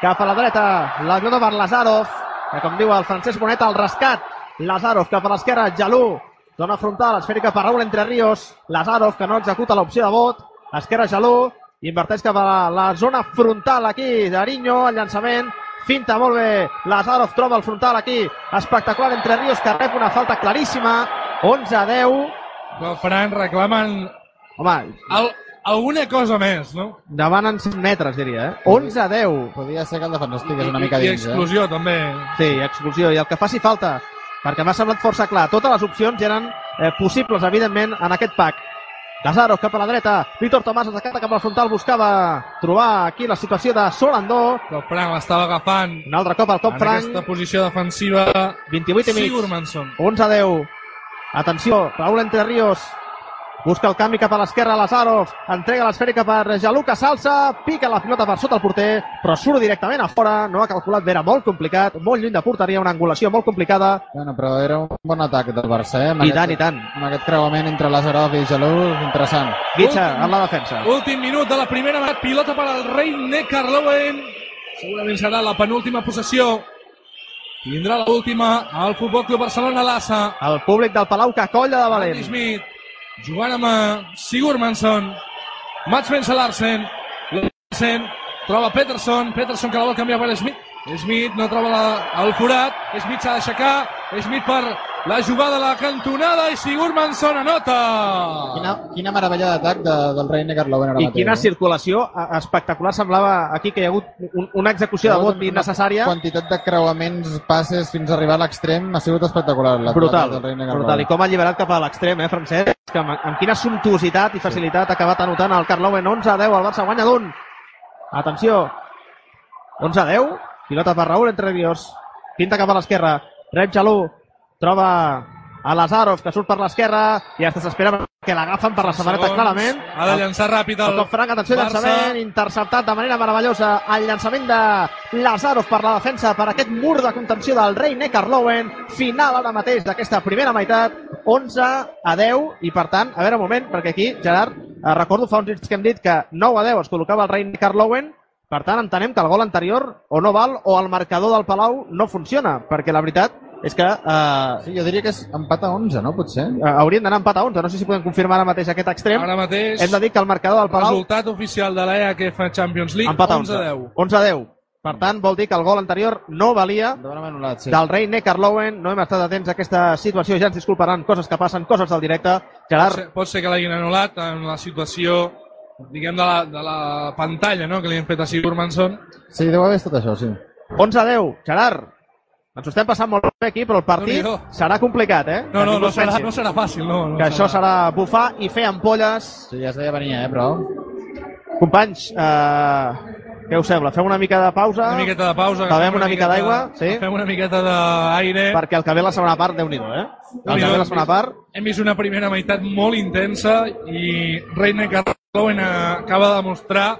cap a la dreta la pilota per Lazarov que com diu el Francesc Bonet el rescat Lazarov cap a l'esquerra Jalú zona frontal esfèrica per Raúl Entre Ríos Lazarov que no executa l'opció de vot esquerra Jalú inverteix cap a la, la zona frontal aquí d'Ariño, el llançament, finta molt bé, Lazarov troba el frontal aquí, espectacular entre Ríos que rep una falta claríssima, 11 a 10, El Fran reclamen home, el, alguna cosa més, no? davant en 100 metres diria, eh? 11 a 10, Podria ser que el defensor estigués una I, mica i dins, eh? exclusió, també. sí, expulsió, i el que faci falta, perquè m'ha semblat força clar, totes les opcions eren eh, possibles, evidentment, en aquest pack. Lazarov cap a la dreta, Víctor Tomàs decanta cap a la frontal, buscava trobar aquí la situació de Solandó, El Fran l'estava agafant un altre cop al cop en franc, aquesta posició defensiva 28 i mig. Sigurmanson. 11 a 10. Atenció, Raúl Entre Ríos. Busca el canvi cap a l'esquerra, Lazarov. Entrega l'esfèrica per Jalú, que s'alça, pica la pilota per sota el porter, però surt directament a fora. No ha calculat bé, era molt complicat, molt lluny de porteria, una angulació molt complicada. Bueno, però era un bon atac del Barça, eh? Amb I aquest- tant, i tant. Amb aquest creuament entre Lazarov i Jalú, interessant. Guitxa, en la defensa. Últim minut de la primera meitat, pilota per al rei Neckar-Lowen. Segurament serà la penúltima possessió. Tindrà l'última al Futbol Club Barcelona Lassa. El públic del Palau que colla de Andy valent. Smith jugant amb eh, Sigurmansson. Mats Mensa Larsen. Larsen troba Peterson. Peterson que la vol canviar per Smith. Smith no troba la, el forat. Smith s'ha d'aixecar. Smith per la jugada a la cantonada i Sigurmansson anota. Quina, quina meravella d'atac de, del Reine Carloven ara I mateix. quina eh? circulació eh, espectacular semblava aquí que hi ha hagut un, una execució ha de vot una innecessària. quantitat de creuaments, passes fins a arribar a l'extrem ha sigut espectacular. l'atac brutal, del Reine brutal. I Carloven. com ha alliberat cap a l'extrem, eh, Francesc? Que amb, amb quina sumptuositat i facilitat ha acabat anotant el Carlowen 11 a 10, el Barça guanya d'un. Atenció, 11 a 10, pilota per Raúl entre Ríos, pinta cap a l'esquerra, rep Jalú, troba a Lazarov, que surt per l'esquerra, i ja s'espera que l'agafen per la samarreta clarament. Ha de llançar ràpid el, El cop franc, atenció, Barça. llançament, interceptat de manera meravellosa. El llançament de Lazarov per la defensa, per aquest mur de contenció del rei Neckar-Lowen. Final ara mateix d'aquesta primera meitat, 11 a 10, i per tant, a veure un moment, perquè aquí, Gerard, eh, recordo fa uns dies que hem dit que 9 a 10 es col·locava el rei Neckar-Lowen, per tant, entenem que el gol anterior o no val o el marcador del Palau no funciona, perquè la veritat és que eh, Sí, jo diria que és empat a 11, no? Potser. eh, haurien d'anar empat a 11. No sé si podem confirmar ara mateix aquest extrem. Ara mateix, Hem de dir que el marcador del Palau resultat oficial de l'EAKF Champions League, Empat a 11 a 10. 11 a 10. Per tant, vol dir que el gol anterior no valia anul·lat, sí. del rei Neckar-Lowen. No hem estat atents a aquesta situació. Ja ens disculparan coses que passen, coses del directe. Pot Gerard, ser, pot ser que l'hagin anul·lat en la situació diguem de la, de la pantalla no? que li han fet a Sigurmansson. Sí, deu haver estat això, sí. 11 a 10. Gerard, ens ho estem passant molt bé aquí, però el partit Déu-n'hi-do. serà complicat, eh? No, no, no, no serà, no serà fàcil. No, no Que això serà bufar i fer ampolles. Sí, ja es deia venir, eh, però... Companys, eh, què us sembla? Fem una mica de pausa? Una miqueta de pausa. Bevem agafem una mica d'aigua, sí? Fem una miqueta d'aire. Perquè el que ve la segona part, déu nhi eh? El que ve la segona part, Hem vist una primera meitat molt intensa i Reine Carlowen acaba de demostrar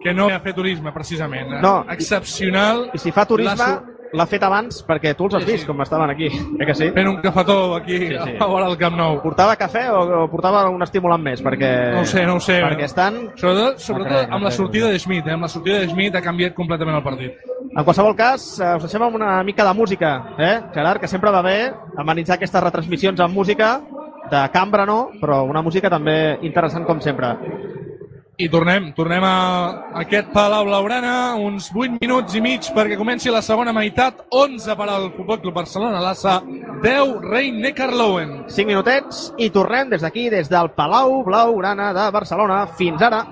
que no ha fet turisme, precisament. No. Excepcional. i si fa turisme, La l'ha fet abans perquè tu els has Sí, sí. vist com estaven aquí, eh que sí? Fent un cafetó aquí Sí, sí. a vora del Camp Nou. Portava cafè o, o portava un estimulant més? Perquè, No ho sé, no ho sé. Perquè estan... Sobretot, sobretot crec, no amb la crec. sortida de Schmidt. Eh? Amb la sortida de Schmidt ha canviat completament el partit. En qualsevol cas, eh, us deixem amb una mica de música, eh? Gerard, que sempre va bé amenitzar aquestes retransmissions amb música, de cambra no, però una música també interessant com sempre. I tornem, tornem a aquest Palau Blaugrana, uns 8 minuts i mig perquè comenci la segona meitat, 11 per al Futbol Club Barcelona, l'Assa, 10 Rei Neckar-Lowen. 5 minutets i tornem des d'aquí, des del Palau Blaugrana de Barcelona. Fins ara.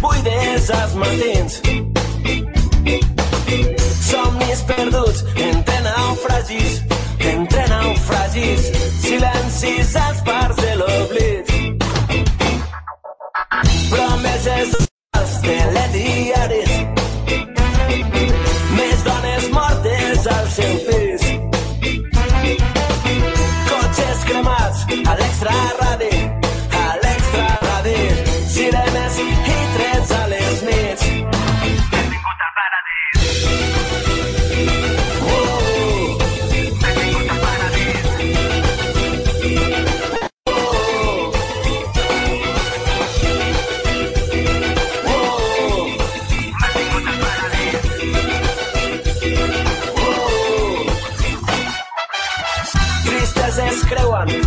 Butxaques buides als matins. Somnis perduts entre naufragis entre naufragis silencis als bars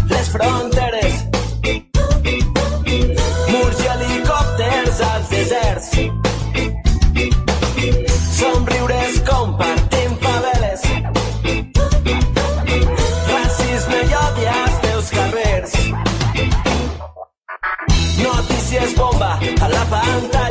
Les fronteres. Murs i helicòpters als deserts. Somriures compartint faveles. Racisme i odi als teus carrers. Notícies bomba a la pantalla.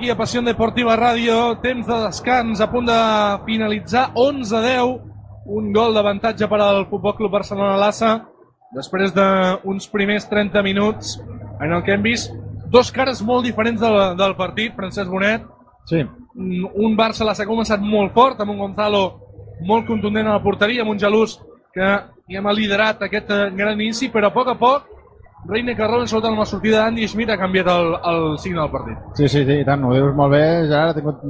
Aquí a Passió Deportiva Ràdio, temps de descans, a punt de finalitzar. 11-10, un gol d'avantatge per al Futbol Club Barcelona Lassa, després d'uns primers 30 minuts en el que hem vist dos cares molt diferents del, del partit, Francesc Bonet, Sí. un Barça Lassa que ha començat molt fort, amb un Gonzalo molt contundent a la porteria, amb un Gelús que ja ha liderat aquest eh, gran inici, però a poc a poc Reine Carrón, sobretot amb la sortida d'Andy Schmidt, ha canviat el, el signe del partit. Sí, sí, sí, i tant, ho dius molt bé, Gerard, ha tingut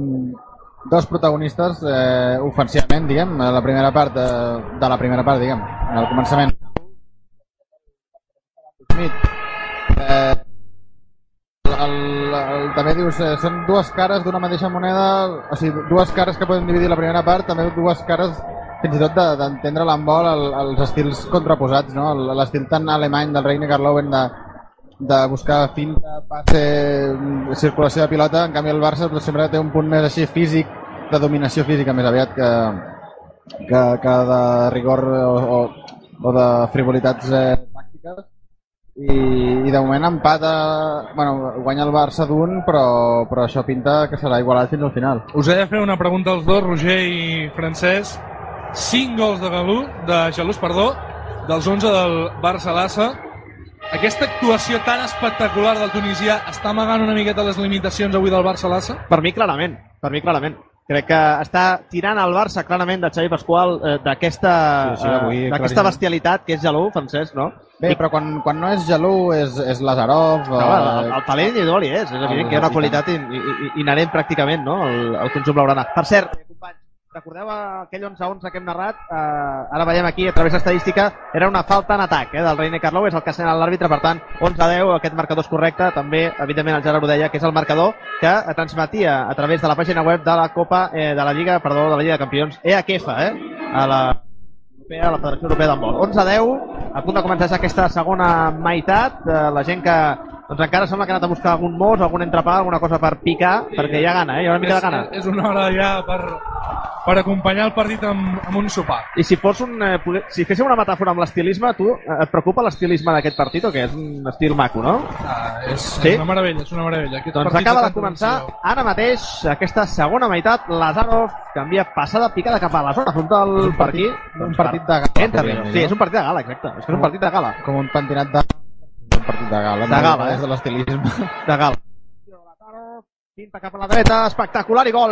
dos protagonistes eh, ofensivament, diguem, a la primera part de, de la primera part, diguem, al començament. Smith, eh, el, el, també dius, eh, són dues cares d'una mateixa moneda, o sigui, dues cares que poden dividir la primera part, també dues cares fins i tot de- d'entendre l'handbol el- els estils contraposats, no? L'estil tan alemany del Reine Karloven de, de buscar finta, passe, circulació de pilota, en canvi el Barça doncs, sempre té un punt més així físic, de dominació física més aviat que, que, que de rigor o, o, o de frivolitats eh, tàctiques i, i de moment empata bueno, guanya el Barça d'un però, però això pinta que serà igualat fins al final Us he de fer una pregunta als dos, Roger i Francesc. 5 gols de Galú, de Gelús, perdó, dels 11 del Barça-Lassa. Aquesta actuació tan espectacular del tunisià està amagant una miqueta les limitacions avui del Barça-Lassa? Per mi, clarament. Per mi, clarament. Crec que està tirant el Barça, clarament, de Xavi Pasqual, eh, d'aquesta Sí, sí, avui, eh, bestialitat que és Jalú, Francesc, no? Bé, però quan, quan no és Jalú és, és Lazarov No, el, eh, el talent individual hi és, és evident que hi ha una i qualitat in, in, inherent pràcticament no? al, al conjunt blaugrana. Per cert, companys, recordeu aquell 11-11 que hem narrat? Eh, ara veiem aquí, a través d'estadística, era una falta en atac eh, del Reine Carlou, és el que assenyala l'àrbitre, per tant, 11-10, aquest marcador és correcte, també, evidentment, el Gerard ho deia, que és el marcador que transmetia a través de la pàgina web de la Copa, eh, de la Lliga, perdó, de la Lliga de Campions, EAKEFA, eh, a la europea, a la Federació Europea d'Handbol. 11-10, a punt de començar aquesta segona meitat. Eh, la gent que doncs encara sembla que ha anat a buscar algun mos, algun entrepà, alguna cosa per picar, perquè hi ha gana, eh? hi ha una mica de gana. És, és una hora ja per, per acompanyar el partit amb, amb un sopar. I si fos un, eh, poder- si féssim una metàfora amb l'estilisme, tu eh, et preocupa l'estilisme d'aquest partit o què? És un estil maco, no? Ah, és, Sí? és una meravella, és una meravella. Aquests Doncs acaba de començar ara mateix aquesta segona meitat. Lazarov canvia passada picada cap a la zona frontal per aquí. un partit de gala, Entra, sí, és un partit de gala, exacte. És que és un partit de gala. com un pentinat de un partit de gala, De gala, eh? és de l'estilisme [laughs] de Gal. Pinta cap a la dreta, espectacular i gol!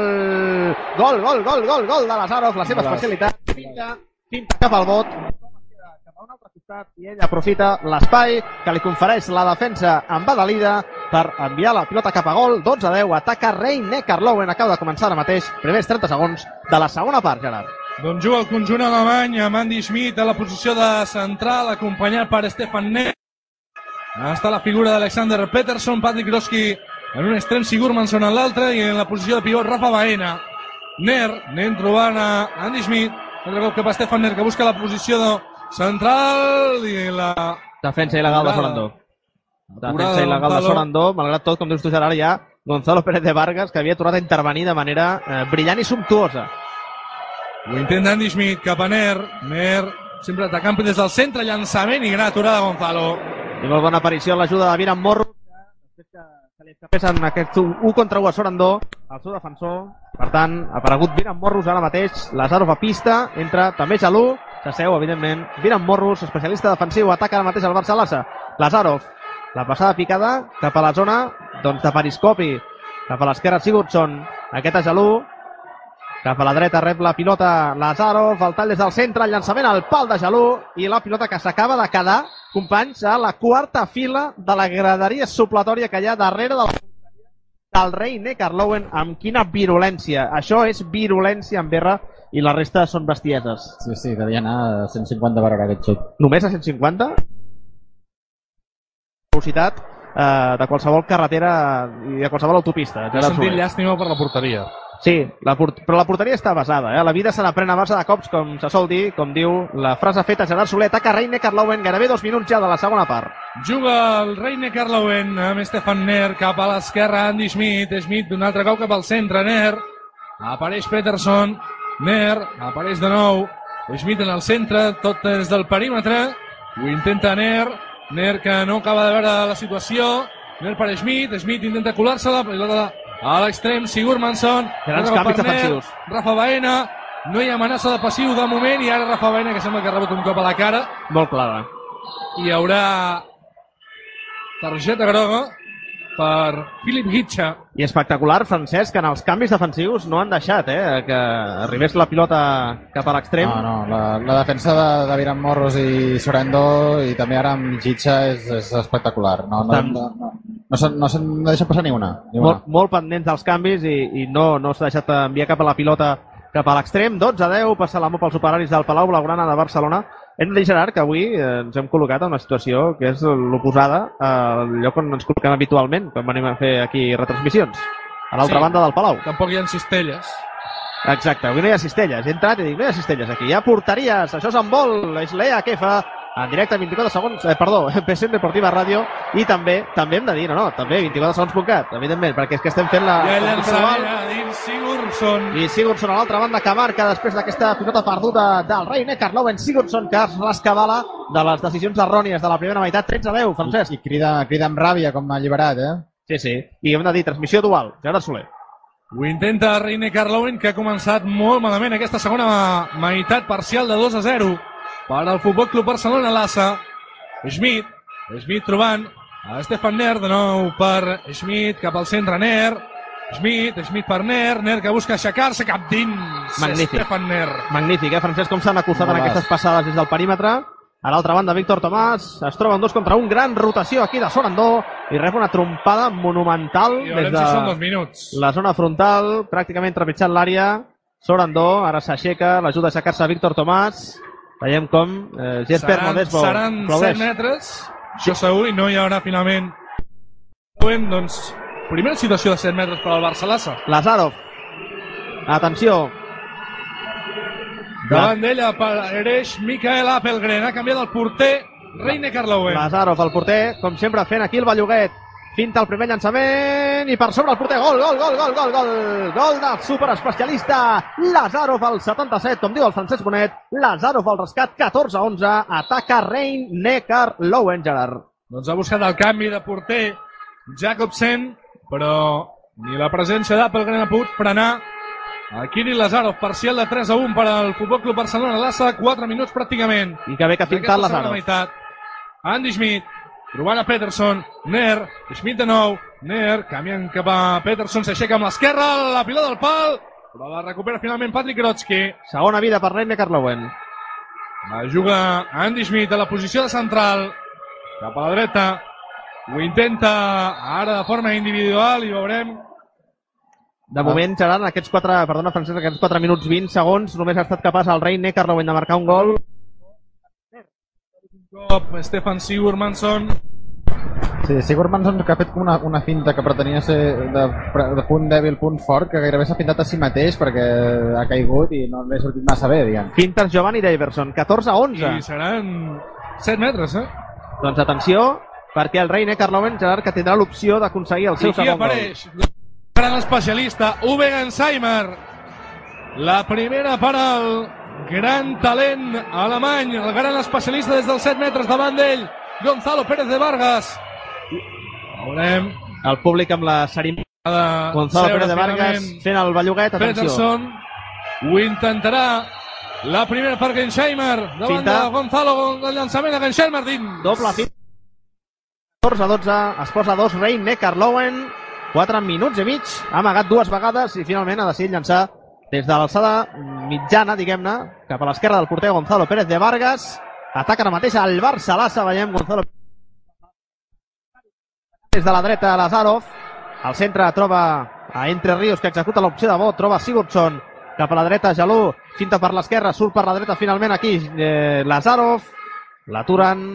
Gol, gol, gol, gol, gol de Lazarov, la seva especialitat. Pinta, pinta cap al bot, cap a un altre costat i ell aprofita l'espai que li confereix la defensa amb Badalida per enviar la pilota cap a gol. 12 a 10, ataca Reine Carlowen, acaba de començar ara mateix, primers 30 segons de la segona part, Gerard. Doncs juga el conjunt alemany amb Andy Schmidt a la posició de central, acompanyat per Stefan Ner. Està la figura d'Alexander Peterson, Patrick Roski en un extrem, Sigurmanson en l'altre, i en la posició de pivot Rafa Baena. Ner, anem trobant a Andy Schmidt, altre cop cap a Stefan Ner, que busca la posició de central, i la... Defensa il·legal de. Sorandó. Defensa il·legal de. Sorandó, malgrat tot, com dius tu, Gerard, ja Gonzalo Pérez de Vargas, que havia tornat a intervenir de manera eh, brillant i sumptuosa. Ho intenta Andy Schmidt cap a Ner. Ner sempre atacant des del centre, llançament i gran aturada de Gonzalo. I molt bona aparició l'ajuda de Viran Morro, que després que se li en aquest 1 contra 1 a Sorandó, el seu defensor. Per tant, ha aparegut Viran Morros ara mateix, Lazarov a pista, entra també Jalú, s'asseu, evidentment. Viran Morros, especialista defensiu, ataca ara mateix el Barça Lassa. Lazarov, la passada picada cap a la zona doncs, de periscopi, cap a l'esquerra Sigurdsson, aquest a Jalú, cap a la dreta rep la pilota Lazarov, el tall des del centre, el llançament al pal de Jalú i la pilota que s'acaba de quedar, companys, a la quarta fila de la graderia supletòria que hi ha darrere de la del rei Necarlowen amb quina virulència. Això és virulència en berra i la resta són bestieses. sí, sí, devia anar a 150 per hora aquest xut Només a 150? Velocitat eh, de qualsevol carretera i de qualsevol autopista. He Gerard sentit llàstima per la porteria. Sí, la port però la porteria està basada. Eh? La vida se n'aprèn a base de cops, com se sol dir, com diu la frase feta Gerard Soler. Ataca Reine Carlowen, gairebé dos minuts ja de la segona part. Juga el Reine Carlowen amb Stefan Ner cap a l'esquerra, Andy Schmidt. Schmidt d'un altre cop cap al centre, Ner. Apareix Peterson. Ner apareix de nou. Schmidt en el centre, tot des del perímetre. Ho intenta Ner. Ner que no acaba de veure la situació. Ner per Schmidt, Schmidt intenta colar-se-la, pilota a l'extrem, Sigurmansson, Grans Torna canvis defensius. Rafa Baena, no hi ha amenaça de passiu de moment, i ara Rafa Baena, que sembla que ha rebut un cop a la cara, Molt clara. hi haurà targeta groga per Philip Hitcha. I espectacular, Francesc, que en els canvis defensius no han deixat eh, que arribés la pilota cap a l'extrem. No, no, la, la defensa de, de Viran Morros i Sorendo i també ara amb Gitxa és, és espectacular. No, no, Estan- no, no, no, no, se'n deixa passar ni una. Ni una. molt, molt pendents dels canvis i, i no, no s'ha deixat enviar cap a la pilota cap a l'extrem. 12 a 10, passa l'amo pels operaris del Palau Blaugrana de Barcelona. Hem de dir, Gerard, que avui eh, ens hem col·locat en una situació que és l'oposada al lloc on ens col·loquem habitualment quan venim a fer aquí retransmissions. A l'altra Sí. banda del Palau. Tampoc hi ha cistelles. Exacte, avui no hi ha cistelles. He entrat i dic, no hi ha cistelles aquí. Hi ha porteries, això és en vol, és l'EA que fa en directe 24 segons, eh, perdó, [laughs] PSN Deportiva Ràdio i també, també hem de dir, no, no, també 24segons.cat, evidentment, perquè és que estem fent la... Ha la llançament a dins Sigurdsson. i Sigurdsson a l'altra banda que marca després d'aquesta pilota perduda del rei Neckar Lowen Sigurdsson que es rescabala de les decisions errònies de la primera meitat 13 a 10, Francesc. I crida, crida amb ràbia, com alliberat, eh? Sí, sí. I hem de dir, transmissió dual, Gerard Soler. Ho intenta Reine Carlowen, que ha començat molt malament aquesta segona meitat parcial de 2 a 0 per al Futbol Club Barcelona Lassa. Schmidt, Schmidt trobant a Stefan Ner, de nou per Schmidt, cap al centre Ner. Schmidt, Schmidt per Ner, Ner que busca aixecar-se cap dins. Magnífic. Stefan Ner. Magnífic, eh, Francesc, com s'han acostat en Molt aquestes passades des del perímetre. A l'altra banda, Víctor Tomàs es troba en dos contra un. Gran rotació aquí de Sorandó i rep una trompada monumental I des veurem si són de la zona frontal, pràcticament trepitjant l'àrea. Sorandó, ara s'aixeca, l'ajuda a aixecar-se Víctor Tomàs. Veiem com eh, Jesper seran, Modesbo seran 7 metres, això segur, i no hi haurà finalment doncs, primera situació de 7 metres per al Barça-Lassa. Lazarov. Atenció, Davant d'ella apareix Michael Appelgren. Ha canviat el porter Reine Carlowen. Lazarov, el porter, com sempre fent aquí el belluguet. Finta el primer llançament i per sobre el porter. Gol, gol, gol, gol, gol, gol. Gol del superespecialista Lazarov al 77, com diu el Francesc Bonet. Lazarov al rescat, 14-11. Ataca Rein Neckar Lowen, Gerard. Doncs ha buscat el canvi de porter Jacobsen, però ni la presència d'Appelgren ha pogut frenar a Kirill Lazarov. Parcial de 3 a 1 per al Futbol Club Barcelona. Lassa 4 minuts pràcticament. I que bé que ha segona Lazarov. Andy Schmidt, trobant a Peterson, Ner, Schmidt de nou, Ner, canviant cap a Peterson, s'aixeca amb l'esquerra, la pilota del pal, però la recupera finalment Patrick Grotsky. Segona vida per Rein Neckar Lowen. La juga Andy Schmidt a la posició de central, cap a la dreta, ho intenta ara de forma individual i veurem De moment, Gerard, en aquests 4, perdona, Francesc, aquests 4 minuts 20 segons, només ha estat capaç el Rein Neckar Lowen de marcar un gol. Cop Stefan Sigurmansson Sí, Sigurdsson que ha fet com una, una finta que pretenia ser de, de punt dèbil, punt fort, que gairebé s'ha pintat a si mateix perquè ha caigut i no li ha sortit massa bé, diguem. Fintes Giovanni Daverson, 14-11. i seran 7 metres, eh? Doncs atenció, perquè el rei Neckar Lowen, Gerard, que tindrà l'opció d'aconseguir el seu I segon gol. apareix? El gran especialista, Uwe Gensheimer. La primera per al gran talent alemany, el gran especialista des dels 7 metres davant d'ell, Gonzalo Pérez de Vargas. Veurem. El públic amb la cerimònia de Gonzalo Pérez de Vargas fent el belluguet, atenció. Peterson ho intentarà. La primera per Gensheimer, davant Finta. de Gonzalo, el llançament de Gensheimer dins. Doble fin. 14-12, es posa 2 rei Neckar Lowen, 4 minuts i mig, ha amagat dues vegades i finalment ha decidit llançar des de l'alçada mitjana, diguem-ne, cap a l'esquerra del porter Gonzalo Pérez de Vargas. Ataca ara mateix al Barça Lassa, veiem Gonzalo des de la dreta Lazarov. Al centre troba a Entre Ríos, que executa l'opció de vot, troba Sigurdsson cap a la dreta, Jalú, finta per l'esquerra, surt per la dreta finalment aquí, eh, Lazarov, l'aturen,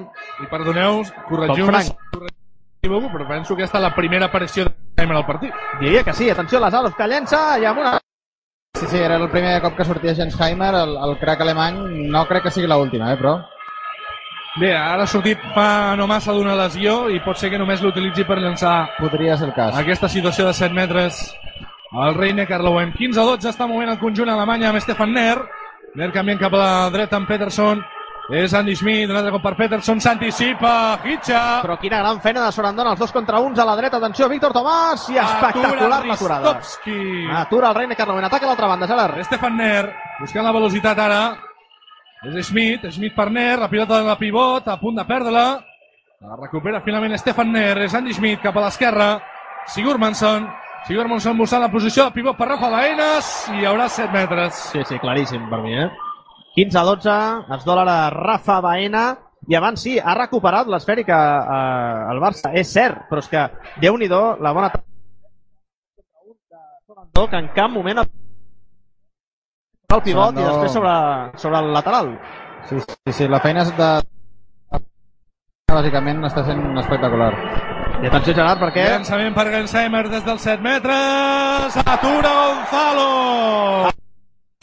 I perdoneu, corregiu m'equivoco, però penso que aquesta és la primera aparició de Gensheimer al partit. Diria que sí, atenció, Lazarov que llença i amb una... Sí, sí, era el primer cop que sortia Gensheimer, el, el crack alemany, no crec que sigui l'última, eh, però... Bé, ara ha sortit fa no massa d'una lesió i pot ser que només l'utilitzi per llançar Podria ser el cas. aquesta situació de 7 metres el Reine Carlowen. 15 a 12 està movent el conjunt alemany amb Stefan Ner. Ner canviant cap a la dreta amb Peterson. És Andy Schmidt, un altre cop per Peterson, s'anticipa, Hitcha. Però quina gran feina de Sorandona, els dos contra uns a la dreta. Atenció, Víctor Tomàs, i espectacular l'aturada. Atura el Reine Carlowen, ataca a l'altra banda, Gerard. Stefan Ner, buscant la velocitat ara. És Schmidt, Schmidt per Ner, la pilota de la pivot, a punt de perdre-la. La recupera finalment Stefan Ner, és Andy Schmidt cap a l'esquerra. Sigurmanson, Sigurmanson buscant la posició de pivot per Rafa Baenas i hi haurà 7 metres. Sí, sí, claríssim per mi, eh? 15 a 12, es dólar a Rafa Baena, i abans sí, ha recuperat l'esfèrica eh, el Barça, és cert, però és que, déu nhi la bona que en cap moment el pivot i Sorandó. després sobre, sobre el lateral. Sí, sí, sí, la feina és de... Bàsicament està sent espectacular. I atenció, Gerard, perquè Llançament per Gensheimer des dels 7 metres. Atura Gonzalo.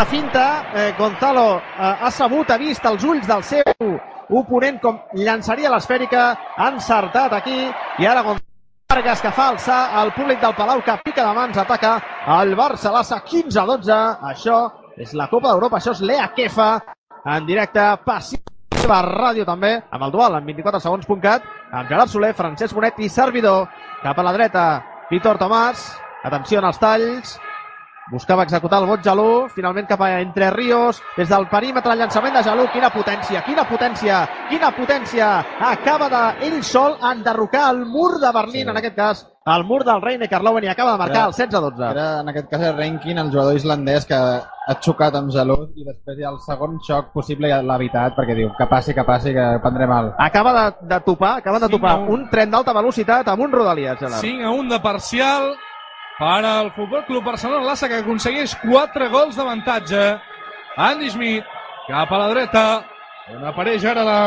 La finta, eh, Gonzalo eh, ha sabut, ha vist els ulls del seu oponent com llançaria l'esfèrica, ha encertat aquí, i ara Gonzalo Vargas que fa alçar el públic del Palau que pica de mans, ataca el Barça, l'assa 15 a 12, això és la Copa d'Europa, això és l'EA Kefa, en directe, passiva ràdio també, amb el dual en 24 segons.cat, amb Gerard Soler, Francesc Bonet i servidor, cap a la dreta, Víctor Tomàs, atenció en els talls, buscava executar el vot Jalú, finalment cap a Entre Ríos, des del perímetre el llançament de Jalú, quina potència, quina potència, quina potència, acaba de ell sol enderrocar el mur de Berlín, Sí. en aquest cas, el mur del Reine Carlowen i acaba de marcar Era- el 16-12. Era, en aquest cas, el Renkin, el jugador islandès que ha xocat amb Jalú i després hi ha el segon xoc possible i l'ha evitat perquè diu que passi, que passi, que prendré mal. Acaba de, de topar, acaben de topar un. un tren d'alta velocitat amb un Rodalies, Gerard. 5 a 1 de parcial per al Futbol Club Barcelona Lassa que aconsegueix 4 gols d'avantatge. Andy Schmidt cap a la dreta on apareix ara la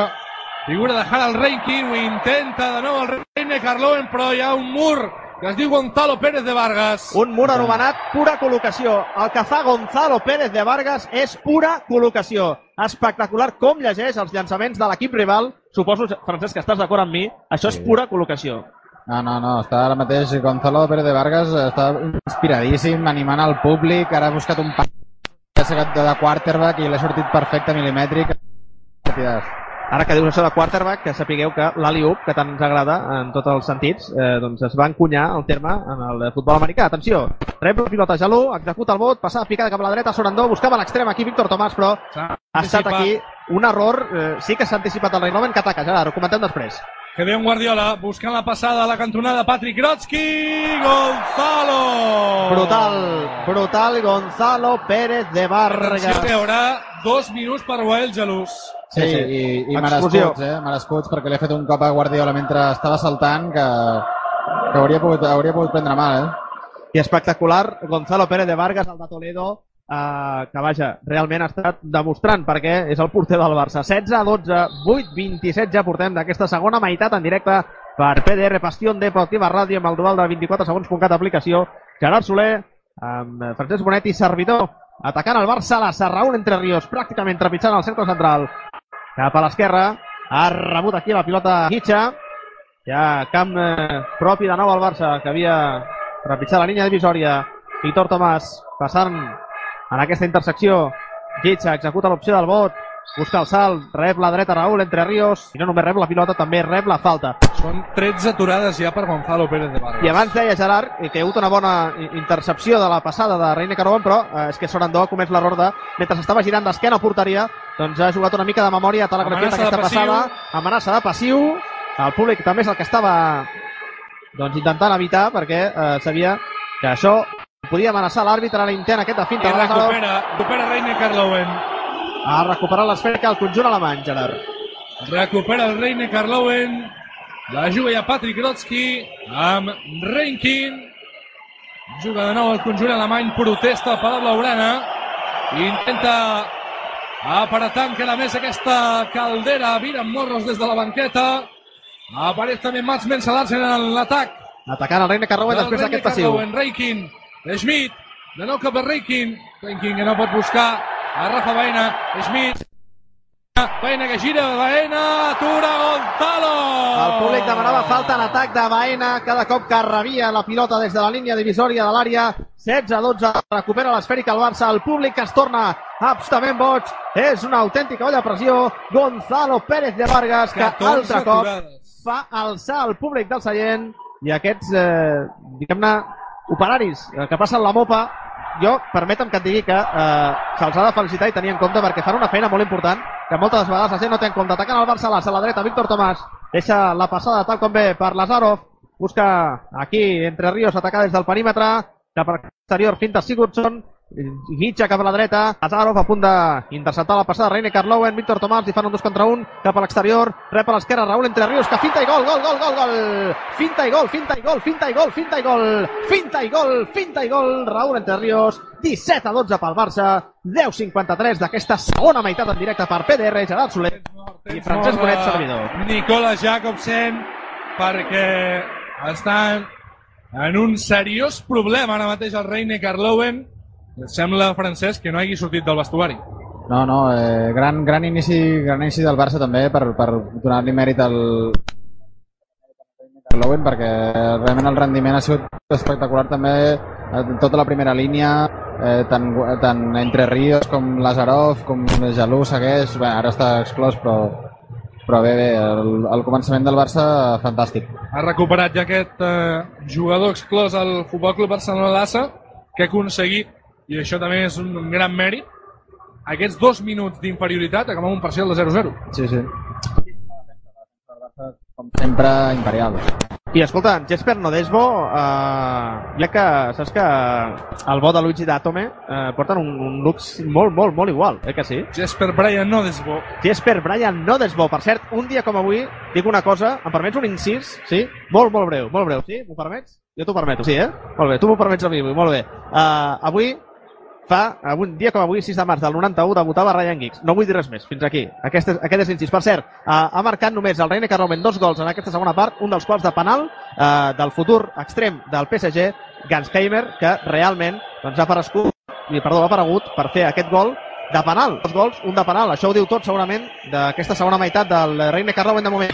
figura de Harald Reinkin ho intenta de nou el Reine Carloen però hi ha un mur que es diu Gonzalo Pérez de Vargas. Un mur anomenat pura col·locació. El que fa Gonzalo Pérez de Vargas és pura col·locació. Espectacular com llegeix els llançaments de l'equip rival. Suposo, Francesc, que estàs d'acord amb mi. Això és Sí. pura col·locació. No, no, no, està ara mateix Gonzalo Pérez de Vargas, està inspiradíssim, animant al públic, ara ha buscat un pas de, quarterback i l'ha sortit perfecte, milimètric. Ara que dius això de quarterback, que sapigueu que l'Ali-Up, que tant ens agrada en tots els sentits, eh, doncs es va encunyar el terme en el futbol americà. Atenció, rep la pilota Jalú, executa el vot, passada picada cap a la dreta, Sorandó, buscava l'extrem aquí Víctor Tomàs, però ha estat aquí un error, eh, sí que s'ha anticipat el Reinoven que ataca, Gerard, ho comentem després. Que ve un Guardiola buscant la passada a la cantonada Patrick Grotsky Gonzalo Brutal, brutal Gonzalo Pérez de Vargas. Atenció que hi haurà dos minuts per Wael Jalús Sí, Sí, sí. i, i merescuts, eh? Merescuts perquè li ha fet un cop a Guardiola mentre estava saltant que, que hauria, pogut, hauria pogut prendre mal, eh? I espectacular Gonzalo Pérez de Vargas, el de Toledo, eh, que vaja, realment ha estat demostrant perquè és el porter del Barça. 16 a 12, 8 27 ja portem d'aquesta segona meitat en directe per PDR Passió Deportiva Ràdio amb el dual de 24 segons.cat aplicació. Gerard Soler, amb Francesc Bonet i servidor, atacant el Barça, la Serraún entre Ríos, pràcticament trepitjant el cercle central. Cap a l'esquerra, ha rebut aquí la pilota Hitcha, ja camp eh, propi de nou al Barça, que havia trepitjat la línia divisòria. Víctor Tomàs passant en aquesta intersecció. Hitcha executa l'opció del vot, busca el salt, rep la dreta Raúl entre Ríos, i no només rep la pilota, també rep la falta. Són 13 aturades ja per Gonzalo Pérez de Vargas I abans deia Gerard que hi ha hagut una bona intercepció de la passada de Reine Caroban, però eh, és que Sorandó ha comès l'error de, mentre s'estava girant d'esquena a porteria, doncs ha jugat una mica de memòria, ha telegrafiat aquesta passiu. passada, amenaça de passiu, el públic també és el que estava doncs, intentant evitar, perquè eh, sabia que això podia amenaçar l'àrbitre a l'intent aquest de finta. i recupera, recupera Reine Carlowen Ha recuperat l'esfèrica el conjunt alemany, Gerard. recupera el Reine Carlowen la juga ja Patrick Grotsky amb Reinkin. Juga de nou el conjunt alemany protesta al Palau Blaugrana intenta apretar encara més aquesta caldera. Vira amb morros des de la banqueta. Apareix també Mats Mensalarsen en l'atac. Atacant el Reine Carrouen del després d'aquest passiu. Carlowen, Reikin, Schmidt, de nou cap a Reikin, Reikin que no pot buscar a Rafa Baena, Schmidt, Baena que gira, Baena, atura Gonzalo! El públic demanava falta en atac de Baena cada cop que rebia la pilota des de la línia divisòria de l'àrea. 16-12 recupera l'esfèrica el Barça. El públic que es torna absolutament boig. És una autèntica olla de pressió. Gonzalo Pérez de Vargas que 14 altre cop aturades. fa alçar el públic del seient i aquests, eh, diguem-ne, operaris que passen la mopa jo, permetem que et digui que eh, se'ls ha de felicitar i tenir en compte perquè fan una feina molt important que moltes vegades la gent no té en compte. Atacant el Barça a la dreta, Víctor Tomàs deixa la passada tal com ve per Lazarov busca aquí entre Ríos atacar des del perímetre cap a l'exterior finta Sigurdsson Guitja cap a la dreta, Lazarov a punt d'interceptar la passada, Reine Carlowen, Víctor Tomàs, li fan un dos contra un, cap a l'exterior, rep a l'esquerra, Raúl entre Ríos, que finta i gol, gol, gol, gol, gol, finta i gol, finta i gol, finta i gol, finta i gol, finta i gol, finta i gol, Raúl entre Ríos, 17 a 12 pel Barça, 10-53 d'aquesta segona meitat en directe per PDR, Gerard Soler i Francesc Bonet, servidor. Nicola Jacobsen, perquè estan en un seriós problema ara mateix el Reine Carlowen. Sembla, Francesc, que no hagi sortit del vestuari. No, no, eh, gran, gran, inici, gran inici del Barça també per, per donar-li mèrit al al Lowen perquè realment el rendiment ha sigut espectacular també en tota la primera línia eh, tant, tant entre Ríos com Lazarov com Jalú segueix bé, ara està exclòs però, però bé, bé el, el començament del Barça fantàstic Ha recuperat ja aquest eh, jugador exclòs al Futbol Club Barcelona Lassa que ha aconseguit, i això també és un gran mèrit, aquests dos minuts d'inferioritat acabar amb un parcial de 0-0. sí, sí com sempre imperial I escolta, Jesper Nodesbo, eh, ja que saps que el bo de Luigi Datome eh, porten un, un look molt, molt, molt igual, eh que sí? Jesper Bryan Nodesbo. Jesper Brian Nodesbo, per cert, un dia com avui, dic una cosa, em permets un incís? Sí? Molt, molt breu, molt breu, sí? M'ho permets? Jo t'ho permeto, sí, eh? Molt bé, tu m'ho permets a mi, molt bé. Uh, avui, fa, un dia com avui, 6 de març del 91, debutava Ryan Giggs. No vull dir res més, fins aquí. Aquest és, aquest és l'incís. Per cert, uh, ha marcat només el Reine Carromen dos gols en aquesta segona part, un dels quals de penal uh, del futur extrem del PSG, Gansheimer, que realment doncs, ha aparegut, perdó, ha aparegut per fer aquest gol de penal, dos gols, un de penal. Això ho diu tot segurament d'aquesta segona meitat del Reine Carrowen de moment.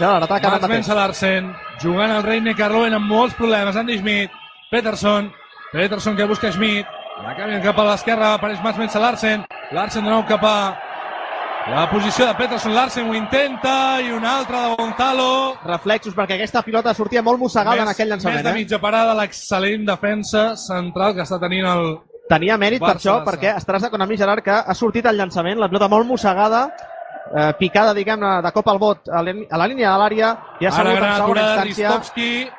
Mats mateix. Mensa Larsen, jugant al Reine Carloen amb molts problemes. Andy Schmidt, Peterson, Peterson que busca Schmidt, la canvien cap a l'esquerra, apareix Mats Mensa Larsen, Larsen de nou cap a la posició de Peterson, Larsen ho intenta, i una altra de Gonzalo. reflexos perquè aquesta pilota sortia molt mossegada en aquell més llançament. de Eh? mitja parada, l'excel·lent defensa central que està tenint el... Tenia mèrit per això, perquè estaràs d'acord amb mi, Gerard, que ha sortit el llançament, la pilota molt mossegada, eh, picada, diguem-ne, de cop al bot a la, a la línia de l'àrea, i ha Ara sabut en gran segona instància,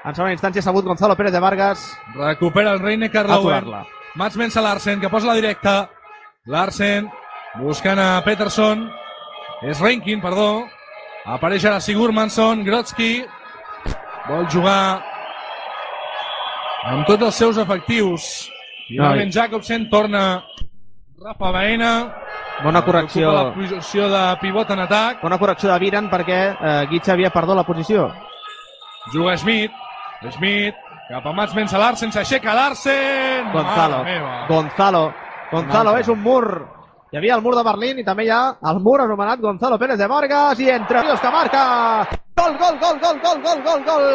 en segona instància ha sabut Gonzalo Pérez de Vargas recupera el Reine a aturar-la. Mats Mensa Larsen, que posa la directa. Larsen, buscant a Peterson. És Rankin, perdó. Apareix ara Sigurmansson, Grotsky. Vol jugar amb tots els seus efectius. Finalment Jacobsen torna Rafa Baena. Bona correcció, la posició de pivot en atac. bona correcció de Viran perquè eh, Guitxa havia perdut la posició. Juga Schmidt. Schmidt cap a Mats Mensa Larsen. S'aixeca Larsen. Gonzalo. Gonzalo, Gonzalo és un mur. Hi havia el mur de Berlín i també hi ha el mur anomenat Gonzalo Pérez de Vargas i entre Ríos que marca. Gol, gol, gol, gol, gol, gol, gol, gol.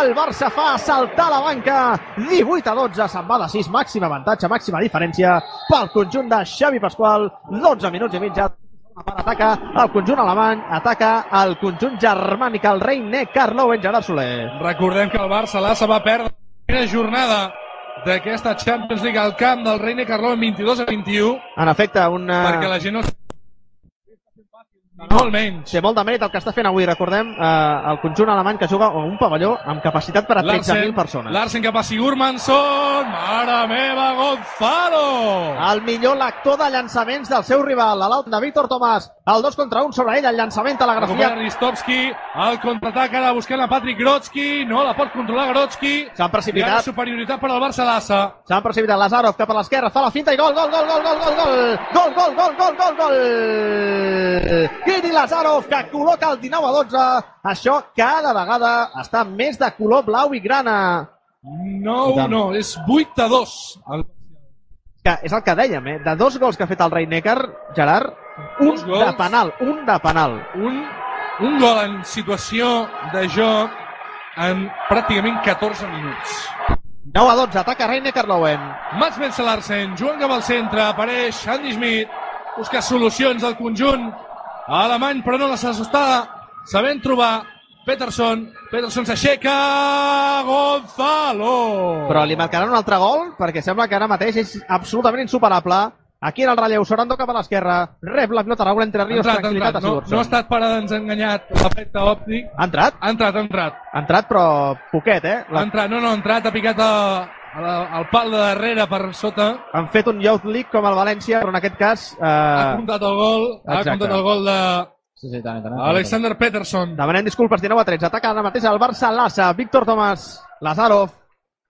El Barça fa saltar la banca. 18 a 12, se'n va de 6, màxim avantatge, màxima diferència pel conjunt de Xavi Pasqual. 12 minuts i mitja. Per ataca el conjunt alemany, ataca el conjunt germànic, el rei Neckar Lowen, Gerard Soler. Recordem que el Barça l'Assa va perdre la primera jornada d'aquesta Champions League al camp del Reine Carló en 22 a 21 En efecte, un... eh, perquè la gent no... Molt menys. Té molt de mèrit el que està fent avui. Recordem eh, el conjunt alemany que juga a un pavelló amb capacitat per a 13.000 persones. Larsen cap a Sigurmansson. Mare meva, Gonzalo! El millor lector de llançaments del seu rival, a l'alt de Víctor Tomàs. El 2 contra 1 sobre ell, el llançament a la grafia. Ristovski, el contraatac ara buscant a Patrick Grotsky, no la pot controlar Grotsky. S'han precipitat, superioritat per al Barça Lassa. s'han precipitat Lazarov cap a l'esquerra, fa la finta i gol, gol, gol, gol, gol, gol, gol, gol, gol, gol, gol, gol, gol. Guiri Lazarov que col·loca el 19 a 12. Això cada vegada està més de color blau i grana. No, no, és 8 a 2. El... que és el que dèiem, eh? De dos gols que ha fet el Rei Neckar, Gerard, un Dos gols. de penal, un de penal. Un, un gol en situació de joc en pràcticament 14 minuts. 9 a 12, ataca Rei Neckar Lowen. Mats Mensa Larsen, jugant cap al centre, apareix Andy Schmidt, busca solucions al conjunt alemany, però no les està sabent trobar Peterson. Peterson s'aixeca, Gonzalo! Però li marcaran un altre gol perquè sembla que ara mateix és absolutament insuperable. Aquí en el relleu, Sorando cap a l'esquerra, rep la pilota Raúl entre ha Ríos, entrat, ha tranquil·litat entrat. a No, Sigurdsson. no ha estat parada, ens ha enganyat l'efecte òptic. Ha entrat? Ha entrat, ha entrat. Ha entrat, però poquet, eh? Ha La... entrat, no, no, ha entrat, ha picat a, la, al pal de darrere per sota. Han fet un Youth League com el València, però en aquest cas Ha eh, comptat el gol, ha exacte. comptat el gol de Sí, sí, tant, tant. Alexander Peterson. demanem disculpes, 19 a 13. Ataca ara mateix el Barça Lassa, Víctor Tomàs, Lazarov,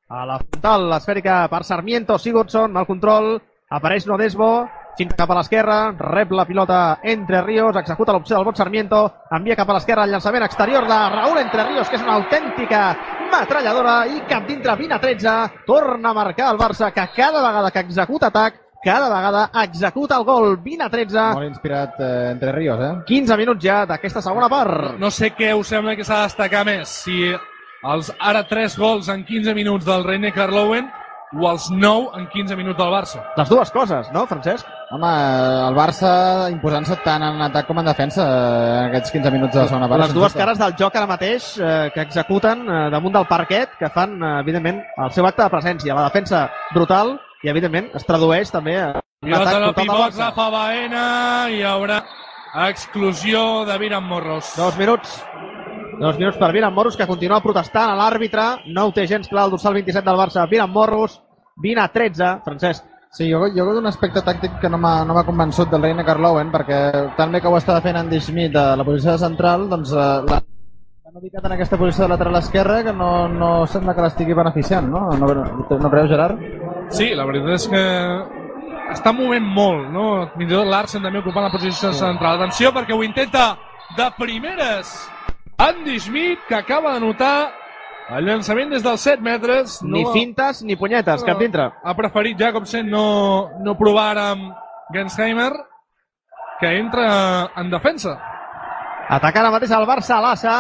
a la frontal, l'esfèrica per Sarmiento, Sigurdsson, mal control, apareix Nodesbo, finta cap a l'esquerra, rep la pilota entre Ríos, executa l'opció del vot Sarmiento, envia cap a l'esquerra el llançament exterior de Raúl entre Ríos, que és una autèntica metralladora, i cap dintre, 20 a 13, torna a marcar el Barça, que cada vegada que executa atac, cada vegada executa el gol, 20 a 13, Molt inspirat eh, entre Ríos, eh? 15 minuts ja d'aquesta segona part. No sé què us sembla que s'ha de destacar més, si els ara 3 gols en 15 minuts del Reine Carlowen o els 9 en 15 minuts del Barça. Les dues coses, no, Francesc? Home, el Barça imposant-se tant en atac com en defensa eh, en aquests 15 minuts de la segona part. Les dues cares del joc ara mateix eh, que executen eh, damunt del parquet, que fan, eh, evidentment, el seu acte de presència. La defensa brutal i, evidentment, es tradueix també un Pilota atac de total del pivot, Barça. Rafa Baena, i hi haurà exclusió de Viran Morros. Dos minuts. Dos minuts per Viran Morros, que continua protestant a l'àrbitre. No ho té gens clar el dorsal 27 del Barça. Viran Morros, 20 a 13. Francesc. Sí, jo, jo veig un aspecte tàctic que no m'ha no m'ha convençut del Reine Carlowen, perquè tan bé que ho estava fent Andy Schmidt a la posició de central, doncs eh, la, l'han ubicat en aquesta posició de lateral esquerra que no, no sembla que l'estigui beneficiant, no? No, no, no creus, Gerard? Sí, la veritat és que està movent molt, no? Fins i tot Larsen també ocupant la posició central. Atenció, perquè ho intenta de primeres Andy Schmidt, que acaba de notar el llançament des dels 7 metres. Ni No- fintes ni punyetes, cap dintre. Ha preferit ja, com sent, no, no provar ara amb Gensheimer, que entra en defensa. Ataca ara mateix el Barça a l'Assa,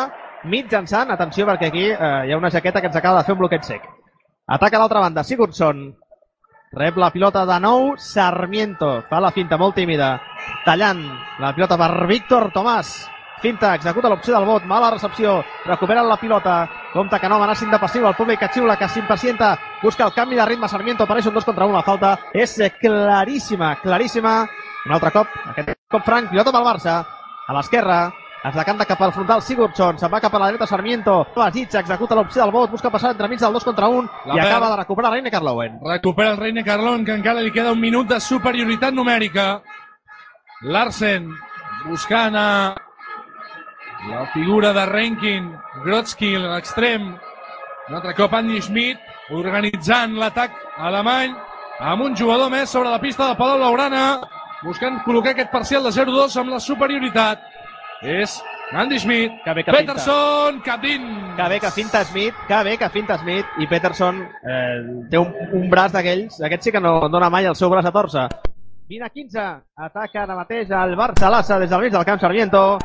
mitjançant, atenció perquè aquí eh, hi ha una jaqueta que ens acaba de fer un bloqueig sec. Ataca a l'altra banda, Sigurdsson. Rep la pilota de nou, Sarmiento. Fa la finta molt tímida. Tallant la pilota per Víctor Tomàs. Finta, executa l'opció del vot, mala recepció, recuperen la pilota, compte que no amenacin de passiu, el públic que xiula, que s'impacienta, busca el canvi de ritme, Sarmiento apareix un 2 contra 1, la falta és claríssima, claríssima, un altre cop, aquest cop franc, pilota pel Barça, a l'esquerra, es decanta cap al frontal Sigurdsson, se'n va cap a la dreta Sarmiento, desitja, executa l'opció del vot, busca passar entremig del 2 contra 1 La i perd. acaba de recuperar Reine Carlowen. Recupera el Reine Carlon, que encara li queda un minut de superioritat numèrica. Larsen buscant a la figura de Renkin, Grotsky, a l'extrem. Un altre cop Andy Schmidt organitzant l'atac alemany amb un jugador més sobre la pista del Palau Laurana buscant col·locar aquest parcial de 0-2 amb la superioritat. És Andy Schmidt, Que bé que Peterson, cap dins. Que bé que finta Smith, que bé que finta Smith i Peterson eh, té un, un braç d'aquells, aquest sí que no dona mai el seu braç a torça. 20 a 15, ataca ara mateix el Barça Lassa des del mig del camp Sarmiento.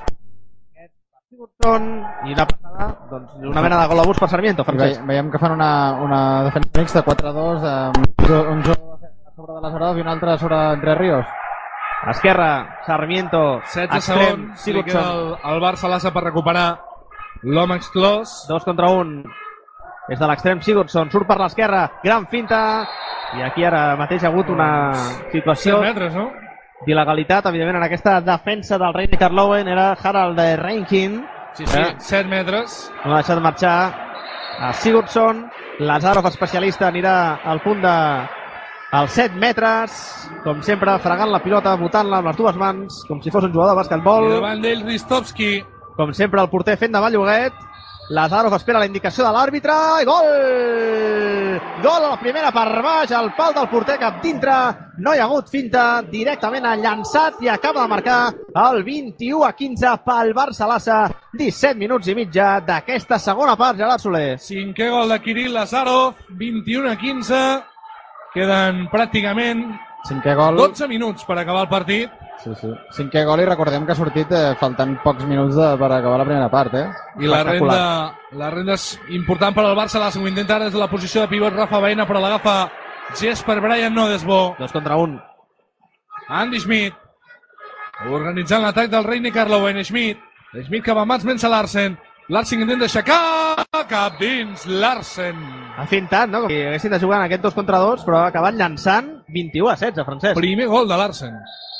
Sigurdsson i una passada, doncs una mena de gol a bus per Sarmiento, Francesc. ve, veiem que fan una, una defensa mixta 4-2 amb un jo- un jugador a sobre de Lazarov i un altre sobre Entre Ríos. Esquerra, Sarmiento, 16 extrem, segons, li queda el, el Barça Lassa per recuperar l'home exclòs. dos contra un. És de l'extrem Sigurdsson, surt per l'esquerra, gran finta, i aquí ara mateix ha hagut una 100 situació metres, no? D'il·legalitat, evidentment, en aquesta defensa del Reine Carlowen era Harald Reinkin, Sí, sí, Eh? 7 metres. no ha deixat marxar a Sigurdsson, Lazarov especialista anirà al punt de als 7 metres, com sempre fregant la pilota, botant-la amb les dues mans, com si fos un jugador de I basquetbol, davant d'ell Ristovski. com sempre el porter fent de Valloguet, Lazarov espera la indicació de l'àrbitre i gol! Gol a la primera per baix, al pal del porter cap dintre, no hi ha hagut finta, directament ha llançat i acaba de marcar el 21 a 15 pel Barça Lassa, 17 minuts i mitja d'aquesta segona part, Gerard Soler. Cinquè gol de Kirill Lazarov, 21 a 15. Queden pràcticament Cinquè gol. 12 minuts per acabar el partit. Sí, sí. Cinquè gol i recordem que ha sortit eh, faltant pocs minuts de, per acabar la primera part, eh? I la renda, la renda és important per al Barça. La ho intenta ara des de la posició de pivot Rafa Baena, però l'agafa Jesper Brian Nodesbo. Dos contra un. Andy Schmidt organitzant l'atac del Reine Carlowen. Schmidt. Schmidt que va mans vence Larsen. Larsen intenta aixecar. Cap dins. Larsen. Ha fintat, no? Com si haguessin de jugar en aquest dos contra dos, però ha acabat llançant 21 a 16, Francesc. Primer gol de Larsen.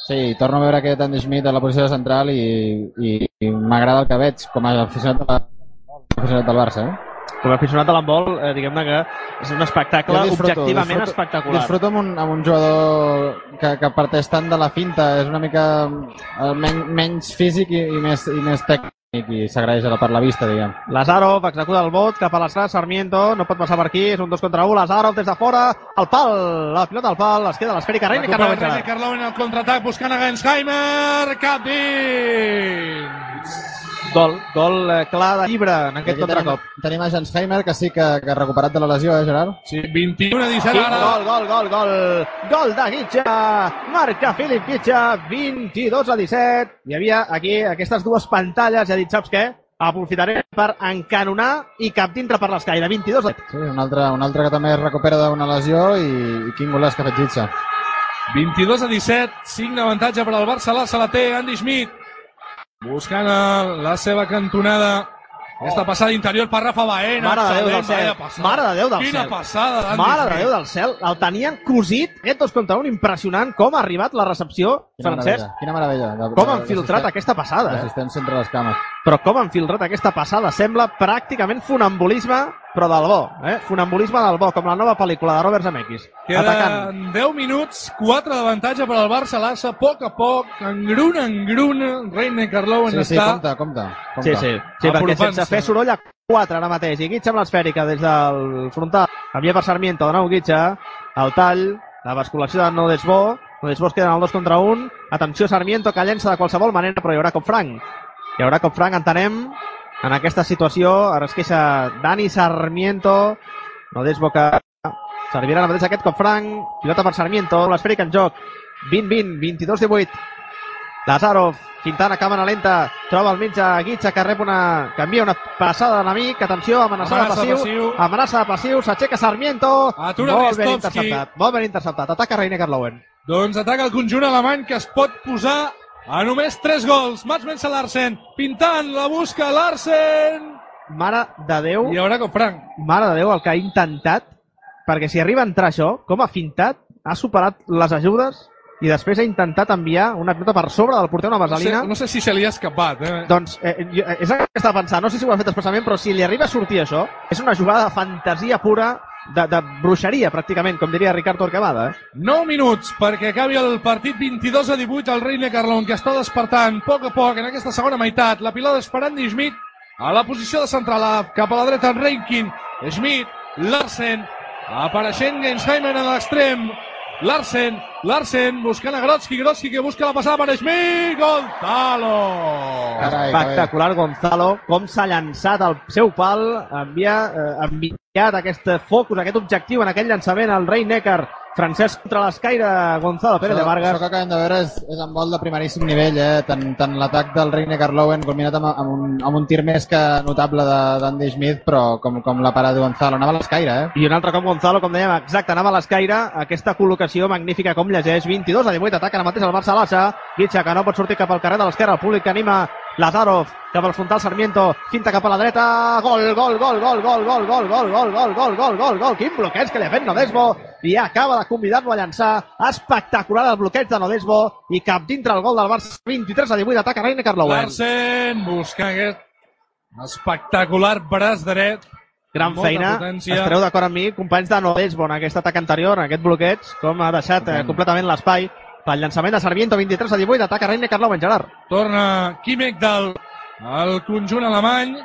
Sí, torno a veure aquest Andy Schmidt a la posició central i, i, i m'agrada el que veig com a aficionat, de la, aficionat del Barça, eh? Com a aficionat de l'handbol, eh, diguem-ne que és un espectacle disfruto, objectivament disfruto- espectacular. Disfruto amb un, amb un jugador que, que parteix tant de la finta, és una mica eh, men, menys físic i, i, més, i més tècnic i s'agraeix a la- per la vista, diguem. Lazarov executa el bot cap a l'estrada, Sarmiento, no pot passar per aquí, és un dos contra un, Lazarov des de fora, el pal, la pilota al pal, es queda l'esfèrica, Reine Carlo el Reine Carlowen al contraatac buscant a Gensheimer. Cap dins. Gol, gol eh, clar de llibre en aquest Aquí tenim, contracop. tenim a Gensheimer, que sí que, que ha recuperat de la lesió, eh, Gerard? Sí, 21 a 17 Quin ara. gol, gol, gol, gol, gol de Guitxa, marca Filip Guitxa, 22 a 17. Hi havia aquí aquestes dues pantalles, ja ha dit, saps què? Aprofitaré per encanonar i cap dintre per l'escaire, 22 a 17. Sí, un altre, un altre que també es recupera d'una lesió i, i quin golaç que ha fet Gitza. 22 a 17, 5 d'avantatge per al Barça, la té Andy Schmidt. Buscant la seva cantonada. Aquesta passada interior per Rafa Baena. Mare de Déu del cel. Mare de Déu del Quina cel. passada d'Andy Mare de. Déu del cel, el tenien cosit, aquest dos contra un, impressionant com ha arribat la recepció, Quina Francesc. meravella. Quina meravella. Com han filtrat aquesta passada, eh? D'assistència entre les cames. Però com han filtrat aquesta passada, sembla pràcticament funambulisme, però del bo, eh? Funambulisme del bo, com la nova pel·lícula de Robert Zemeckis. Atacant. Queden 10 minuts, 4 d'avantatge per al Barça. L'Assa, a poc a poc, engruna, engruna. Reine Carlowen Sí, sí, està... compte, compte. compte. Sí, sí, sí perquè sense fer soroll a 4 ara mateix. I Guitxa amb l'esfèrica des del frontal. Envia per Sarmiento, de nou Guitxa. El tall, la basculació de Nodesbo. Nodesbo es queda en el 2 contra 1. Atenció Sarmiento, que llença de qualsevol manera, però hi haurà cop franc. Hi haurà cop franc, entenem, en aquesta situació. Ara es queixa Dani Sarmiento. Nodesbo que servirà ara mateix aquest cop franc. Pilota per Sarmiento, l'esfèrica en joc. 20-20, 22-18. Lazarov, fintant a càmera lenta, troba al mig a Guitza que rep una... que envia una passada de l'amic, atenció, amenaça passiu, passiu. amenaça de passiu, s'aixeca Sarmiento, Atura molt ben interceptat, molt ben interceptat, ataca Reine Carlowen. Doncs ataca el conjunt alemany que es pot posar a només 3 gols. Mats vence Larsen, pintant, la busca Larsen. Mare de Déu, I hi haurà cop franc. mare de Déu el que ha intentat, perquè si arriba a entrar això, com ha fintat, ha superat les ajudes i després ha intentat enviar una pilota per sobre del porter, una No sé, vaselina. no sé si se li ha escapat. Eh? Doncs eh, jo, eh, és el que estava pensant, no sé si ho ha fet expressament, però si li arriba a sortir això, és una jugada de fantasia pura, de, de bruixeria, pràcticament, com diria Ricard Torquemada. Eh? 9 minuts perquè acabi el partit 22 a 18 el Reine Carlon que està despertant a poc a poc en aquesta segona meitat la pilota és per Andy Schmidt a la posició de central a- cap a la dreta Reinkin Schmidt, Larsen apareixent Gensheimer en l'extrem Larsen, Larsen buscant a Grotsky, Grotsky que busca la passada per Schmidt Gonzalo! Carai. Espectacular, Gonzalo, com s'ha llançat al seu pal, envia, eh, enviat aquest focus, aquest objectiu en aquell llançament al rei Neckar, Francesc contra l'escaire, Gonzalo Pérez de Vargas. això que acabem de veure és, és en vol de primeríssim nivell, eh? tant, tant l'atac del Reine Carlowen culminat amb, amb, un, amb un tir més que notable de- d'Andy Smith, però com, com la parada de Gonzalo, anava a l'escaire, eh? I un altre cop Gonzalo, com dèiem, exacte, anava a l'escaire, aquesta col·locació magnífica com llegeix, 22 a 18, ataca ara mateix el Barça Lassa, Guitxa, que no pot sortir cap al carrer de l'esquerra, el públic que anima Lazarov, cap al frontal Sarmiento, finta cap a la dreta, gol, gol, gol, gol, gol, gol, gol, gol, gol, gol, gol, gol, gol, gol, quin bloqueig que li ha fet Nodesbo, i acaba de convidar-lo a llançar, espectacular el bloqueig de Nodesbo, i cap dintre el gol del Barça, 23 a 18, ataca Reine Carlowen. Larsen busca aquest espectacular braç dret Gran feina, estareu d'acord amb mi, companys de Nodesbo en aquest atac anterior, en aquest bloqueig, com ha deixat eh, completament l'espai pel llançament de Sarmiento, 23 a 18, ataca Reine Carlowen, Gerard. Torna Kim Ekdal al conjunt alemany.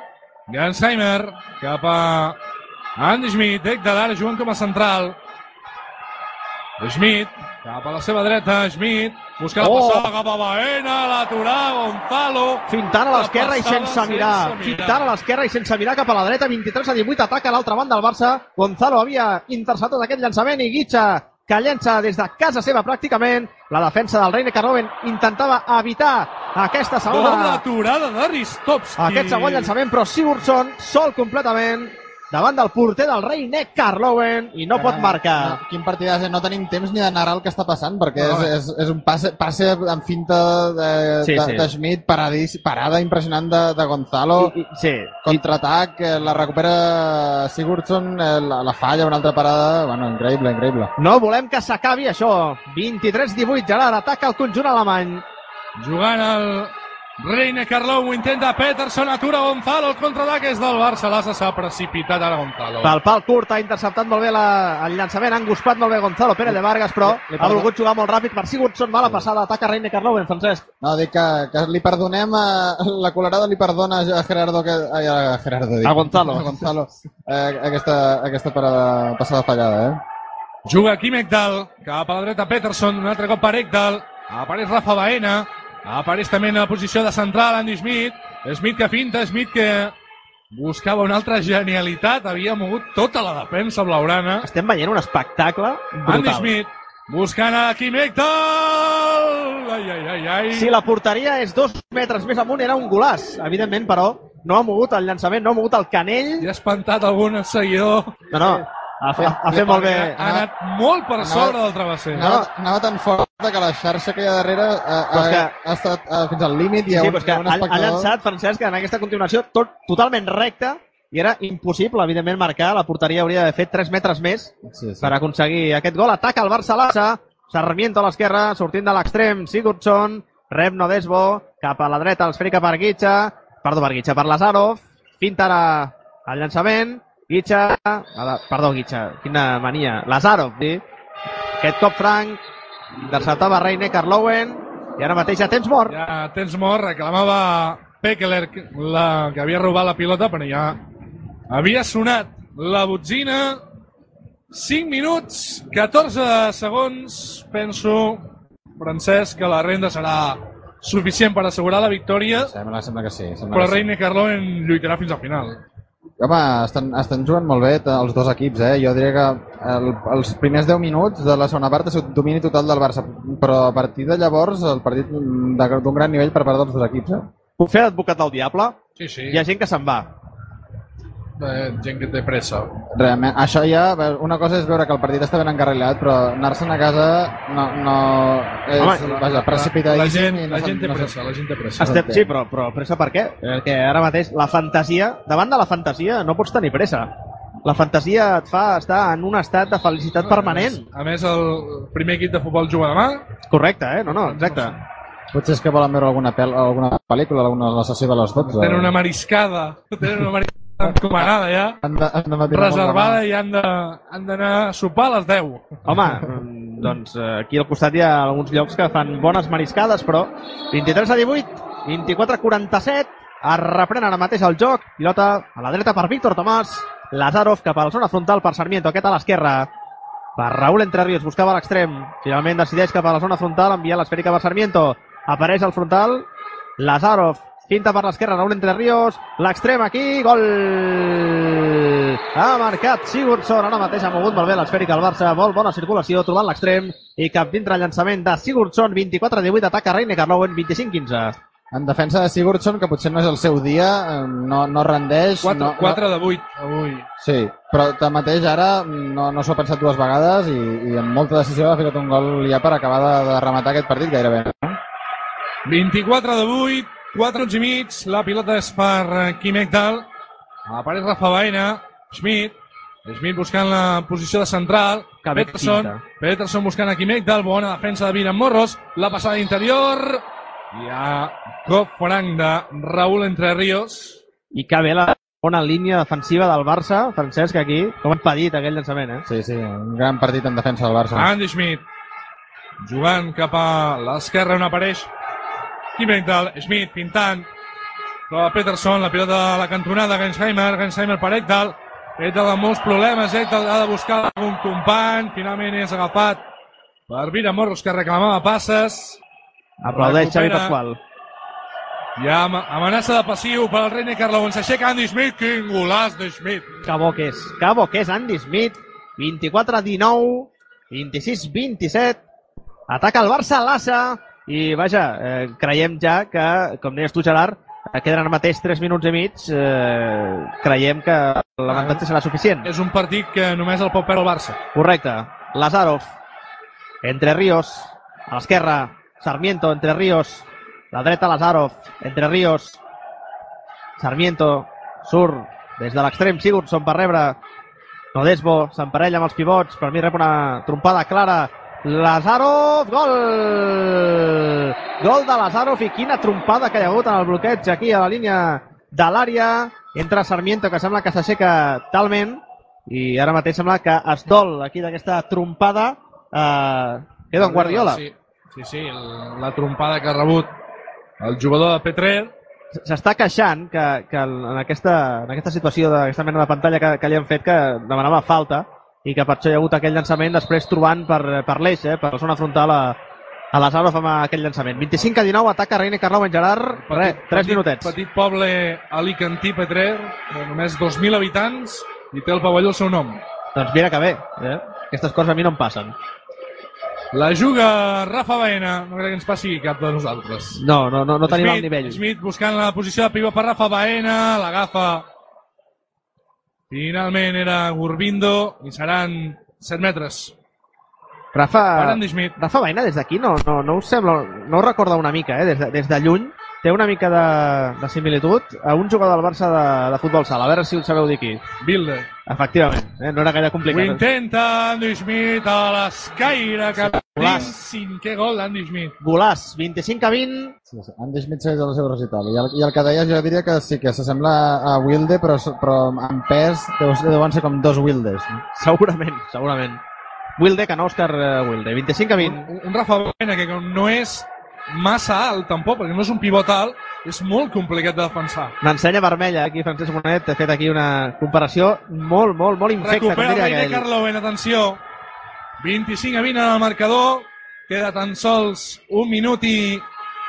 Gansheimer cap a Andy Schmidt. Ekdal ara jugant com a central. Schmidt cap a la seva dreta. Schmidt busca la Oh! passada cap a Baena. L'aturar Gonzalo. Fintant a l'esquerra i sense mirar. sense mirar. Fintant a l'esquerra i sense mirar cap a la dreta. 23 a 18, ataca a l'altra banda del Barça. Gonzalo havia interceptat aquest llançament i Guitxa que llença des de casa seva pràcticament. La defensa del Reine Carloven intentava evitar aquesta segona aturada de Ristovski. aquest segon llançament, però Sigurdsson sol completament davant del porter del Reine Carloven i no pot marcar. No, quin partidàs, eh? no tenim temps ni de narrar el que està passant, perquè No, és, és, és un passe, passe en finta de, Sí, de, sí. de Schmidt, paradís, parada impressionant de, de Gonzalo, I, i, sí, contraatac, eh, la recupera Sigurdsson, eh, la, la falla, una altra parada, bueno, increïble, increïble. no volem que s'acabi això. 23-18, Gerard, ataca el conjunt alemany. Jugant el Reine Carlou, ho intenta Peterson, atura Gonzalo, el contraatac és del Barça, l'Asa s'ha precipitat ara Gonzalo. Pel pal curt ha interceptat molt bé la, el llançament, ha enguspat molt bé Gonzalo Pérez de Vargas, però Li ha perdo- volgut jugar molt ràpid per Sigurdsson, va a la passada, ataca Reine Carloven, Francesc. No, dic que, que li perdonem, a, la colorada li perdona a Gerardo, que, ai, a Gerardo, dic. A Gonzalo. A Gonzalo, eh, aquesta, aquesta parada, passada fallada, eh? Juga Kim Ekdal, cap a la dreta Peterson, un altre cop per Ekdal, apareix Rafa Baena, apareix també en la posició de central Andy Smith, Smith que finta, Smith que buscava una altra genialitat, havia mogut tota la defensa blaugrana. Estem veient un espectacle Andy brutal. Smith buscant a Kim Ekdal! Ai, ai, ai, ai. Si la porteria és dos metres més amunt, era un golàs, evidentment, però no ha mogut el llançament, no ha mogut el canell. I ha espantat algun seguidor. No, no, ha, ha, ha fet molt bé. Ha anat molt per Anava- sobre del travesser. Anava, anava tan fort que la xarxa que hi ha darrere ha, és ha, que- ha estat eh, fins al límit i Sí, ha sí, un, però és que hi ha ha, ha llançat, Francesc, en aquesta continuació tot, totalment recta i era impossible, evidentment, marcar. La porteria hauria d'haver fet 3 metres més Sí, sí. per aconseguir aquest gol. Ataca el Barça Lassa, Sarmiento a l'esquerra, sortint de l'extrem, Sigurdsson, rep Nodesbo, cap a la dreta, l'esfèrica per Guitxa, perdó, per Guitxa, per Lazarov, finta ara el llançament, Guitxa, perdó, Guitxa, quina mania, Lazarov, sí. Aquest cop franc, interceptava Reine Carlowen, i ara mateix a temps mort. Ja tens mort, reclamava Pekeler la, que havia robat la pilota, però ja havia sonat la botzina. 5 minuts, 14 segons, penso, Francesc, que la renda serà suficient per assegurar la victòria, Sembla, sembla que sí. Sembla però que sí. Reine Carloen lluitarà fins al final. Home, estan, estan jugant molt bé els dos equips, eh? Jo diria que el, els primers 10 minuts de la segona part ha sigut domini total del Barça, però a partir de llavors el partit de- d'un gran nivell per part dels dos equips, eh? Puc fer advocat del diable? Sí, sí, Hi ha gent que se'n va. Eh, gent que té pressa. Realment, això ja, a una cosa és veure que el partit està ben encarrilat, però anar-se'n a casa no, no és, Home, vaja, precipitadíssim. La gent, i no la gent té no pressa, la gent té pressa. Estem, sí, però, però pressa per què? Perquè ara mateix la fantasia, davant de la fantasia no pots tenir pressa. La fantasia et fa estar en un estat de felicitat permanent. A més, el primer equip de futbol juga demà. Correcte, eh? No, no, exacte. Potser és que volen veure alguna, pel, alguna pel·lícula, alguna la sessió de les 12. Tenen una mariscada, [laughs] tenen una mariscada encomanada ja, Han de, han de reservada i han d'anar a sopar a les 10. Home, doncs eh, aquí al costat hi ha alguns llocs que fan bones mariscades, però 23 a 18, 24 a 47, es reprèn ara mateix el joc, pilota a la dreta per Víctor Tomàs, Lazarov cap a la zona frontal per Sarmiento, aquest a l'esquerra, per Raúl Entre Ríos, buscava l'extrem, finalment decideix cap a la zona frontal, enviar l'esfèrica per Sarmiento, apareix al frontal, Lazarov, finta per l'esquerra, Raúl Entre Ríos, l'extrem aquí, gol! Ha marcat Sigurdsson, ara mateix ha mogut molt bé l'esfèrica al Barça, molt bona circulació, trobant l'extrem, i cap dintre llançament de Sigurdsson, 24-18, ataca Reine Carlowen, 25-15. En defensa de Sigurdsson, que potser no és el seu dia, no, no rendeix. 4, no, 4 de 8 avui. Sí, però tanmateix ara no, no s'ho ha pensat dues vegades i, i amb molta decisió ha ficat un gol ja per acabar de, de rematar aquest partit gairebé. No? 24 de 8, 4 minuts i mig, la pilota és per eh, Kim Ekdal. Apareix Rafa Baena, Schmidt, Schmidt buscant la posició de central, Peterson. Peterson buscant a Kim Ekdal, bona defensa de Viran Morros, la passada interior, i a cop franc de Raúl Entre Ríos. I que bé la bona línia defensiva del Barça, Francesc, aquí, com ha impedit aquell llançament, eh? Sí, sí, un gran partit en defensa del Barça. Andy Schmidt jugant cap a l'esquerra on apareix Kim Ekdal, Schmidt pintant troba Peterson, la pilota a la cantonada Gensheimer, Gensheimer per Ekdal Ekdal amb molts problemes, Ekdal ha de buscar algun company, finalment és agafat per Vira Morros que reclamava passes Aplaudeix Xavi. Pasqual. hi ha amenaça de passiu per al Reine Carlo on s'aixeca Andy Schmidt, quin golaç de Schmidt Que bo que és, que bo que és Andy Smith, 24-19, 26-27. Ataca el Barça, Lassa. I, vaja, eh, creiem ja que, com deies tu, Gerard, eh, queden ara mateix 3 minuts i mig. Eh, creiem que l'avantatge serà suficient. És un partit que només el pot perdre el Barça. Correcte. Lazarov. Entre Ríos. A l'esquerra. Sarmiento. Entre Ríos. La dreta Lazarov. Entre Ríos. Sarmiento. Surt des de l'extrem Sigurdsson per rebre. Nodesbo s'emparella amb els pivots. Per mi rep una trompada clara. Lazarov, gol! Gol de Lazarov i quina trompada que hi ha hagut en el bloqueig aquí a la línia de l'àrea. Entra Sarmiento que sembla que s'aixeca talment i ara mateix sembla que es dol aquí d'aquesta trompada eh, queda en Guardiola. Sí, sí, sí el- la trompada que ha rebut el jugador de Petrer. S'està queixant que, que en, aquesta, en aquesta situació d'aquesta mena de pantalla que, que li han fet que demanava falta i que per això hi ha hagut aquell llançament després trobant per, per l'eix, eh, per la zona frontal a, a Lazarov amb aquell llançament. 25 a 19, ataca Reine Carlau en Gerard. Res, 3 minutets. Petit poble alicantí Petrer, de només 2.000 habitants, i té el pavelló al seu nom. Doncs mira que bé. Eh? Aquestes coses a mi no em passen. La juga Rafa Baena, no crec que ens passi cap de nosaltres. No, no, no, no tenim Smith, el nivell. Smith buscant la posició de pivot per Rafa Baena, l'agafa. Finalment era Gurbindo i seran 7 metres. Rafa. Rafa Baina des d'aquí no, no, no us sembla, no us recorda una mica, eh? des, de, des de lluny té una mica de, de similitud a un jugador del Barça de, de futbol sala. A veure si ho sabeu dir qui. Bilde. Efectivament, eh? no era gaire Ho complicat. intenta Andy Smith a l'escaire Golaç. dins. Cinquè gol d'Andy Smith. Golàs, 25 a 20. Sí, sí. Andy Smith segueix a la seva recital. I el, I el que deies jo diria que sí que s'assembla a Wilde, però, però en pes deu, deuen ser com dos Wildes. No? Segurament, segurament. Wilde, que no Òscar eh, Wilde. 25 a 20. Un, un Rafa Baena que com no és massa alt tampoc, perquè no és un pivot alt, és molt complicat de defensar. N'ensenya vermella, aquí Francesc Monet ha fet aquí una comparació molt, molt, molt infecta, Recupera el aquell. Carloven, atenció. 25 a 20 en el marcador. Queda tan sols un minut i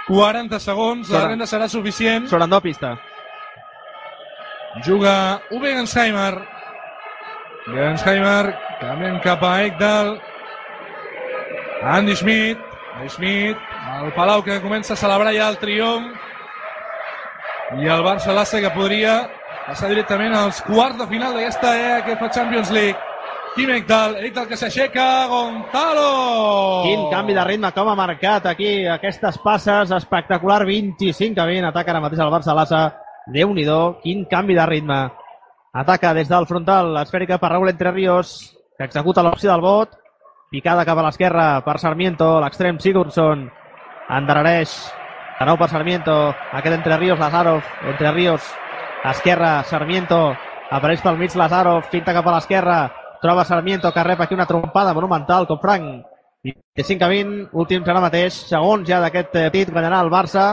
40 segons. La renda serà suficient. Sorandó pista. Juga Uwe Gensheimer. Gensheimer canvien cap a Ekdal. Andy Schmidt. Andy Schmidt. El Palau que comença a celebrar ja el triomf. I el Barça Lassa que podria passar directament als quarts de final d'aquesta EFA Champions League. Tim Ekdal, Ekdal que s'aixeca, Gonzalo! Quin canvi de ritme, com ha marcat aquí aquestes passes, espectacular, 25 a 20, ataca ara mateix el Barça Lassa, déu nhi quin canvi de ritme. Ataca des del frontal, esfèrica per Raúl Entre Ríos, que executa l'opció del vot, picada cap a l'esquerra per Sarmiento, l'extrem Sigurdsson, endarrereix, de nou per Sarmiento, aquest Entre Ríos, Lazarov, Entre Ríos, esquerra, Sarmiento, apareix pel mig Lazarov, finta cap a l'esquerra, troba Sarmiento que rep aquí una trompada monumental com Frank 25 a 20, últims ara mateix, segons ja d'aquest eh, partit, guanyarà el Barça.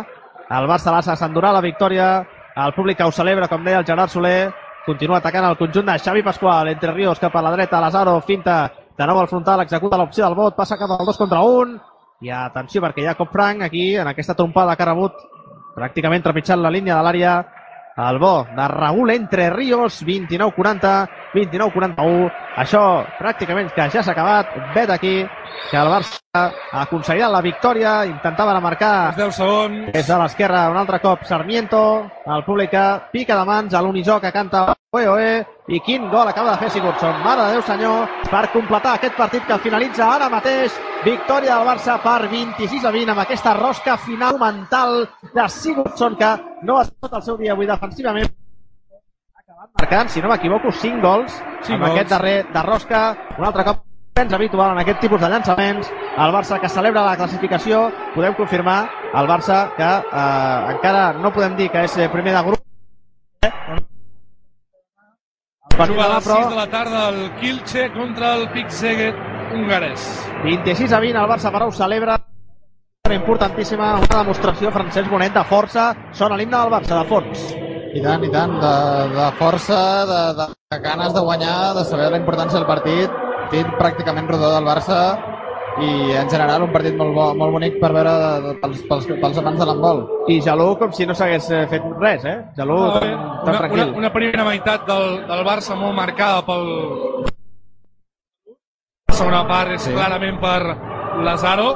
El Barça Lassa s'endurà la victòria. El públic que ho celebra, com deia el Gerard Soler, continua atacant el conjunt de Xavi Pasqual. Entre Ríos cap a la dreta, Lazaro, finta de nou al frontal, executa l'opció del vot, passa cap al 2 contra 1. I atenció, perquè hi ha cop franc aquí, en aquesta trompada que ha rebut, pràcticament trepitjant la línia de l'àrea, el bo de Raúl Entre Ríos, 29-40, 29-41. Això pràcticament que ja s'ha acabat. Vet aquí que el Barça aconseguirà la victòria, intentava marcar Els 10 segons. des de l'esquerra un altre cop Sarmiento, el públic que pica de mans a l'unisó que canta oe oe i quin gol acaba de fer Sigurdsson. Mare de Déu senyor, per completar aquest partit que finalitza ara mateix. Victòria del Barça per 26 a 20 amb aquesta rosca final mental de Sigurdsson que no ha estat el seu dia avui defensivament. Marcant, si no m'equivoco, 5 gols Cinc amb gols. aquest darrer de rosca. Un altre cop gens habitual en aquest tipus de llançaments. El Barça que celebra la classificació, podem confirmar el Barça que eh, encara no podem dir que és eh, primer de grup. El partit Juga a les 6 de la tarda el Kilche contra el Pixeget hongarès. 26 a 20, el Barça però ho celebra. Importantíssima, una demostració, Francesc Bonet, de força. Sona l'himne del Barça, de fons. I tant, i tant, de, de força, de, de ganes de guanyar, de saber la importància del partit, partit pràcticament rodó del Barça i en general un partit molt, bo, molt bonic per veure de, de, pels, pels, pels amants de l'handbol. I Jalú com si no s'hagués eh, fet res, eh? Jalú Ah, tan, bé. tan Una, una, tranquil. una primera meitat del, del Barça molt marcada pel La segona part és Sí. clarament per Lazaro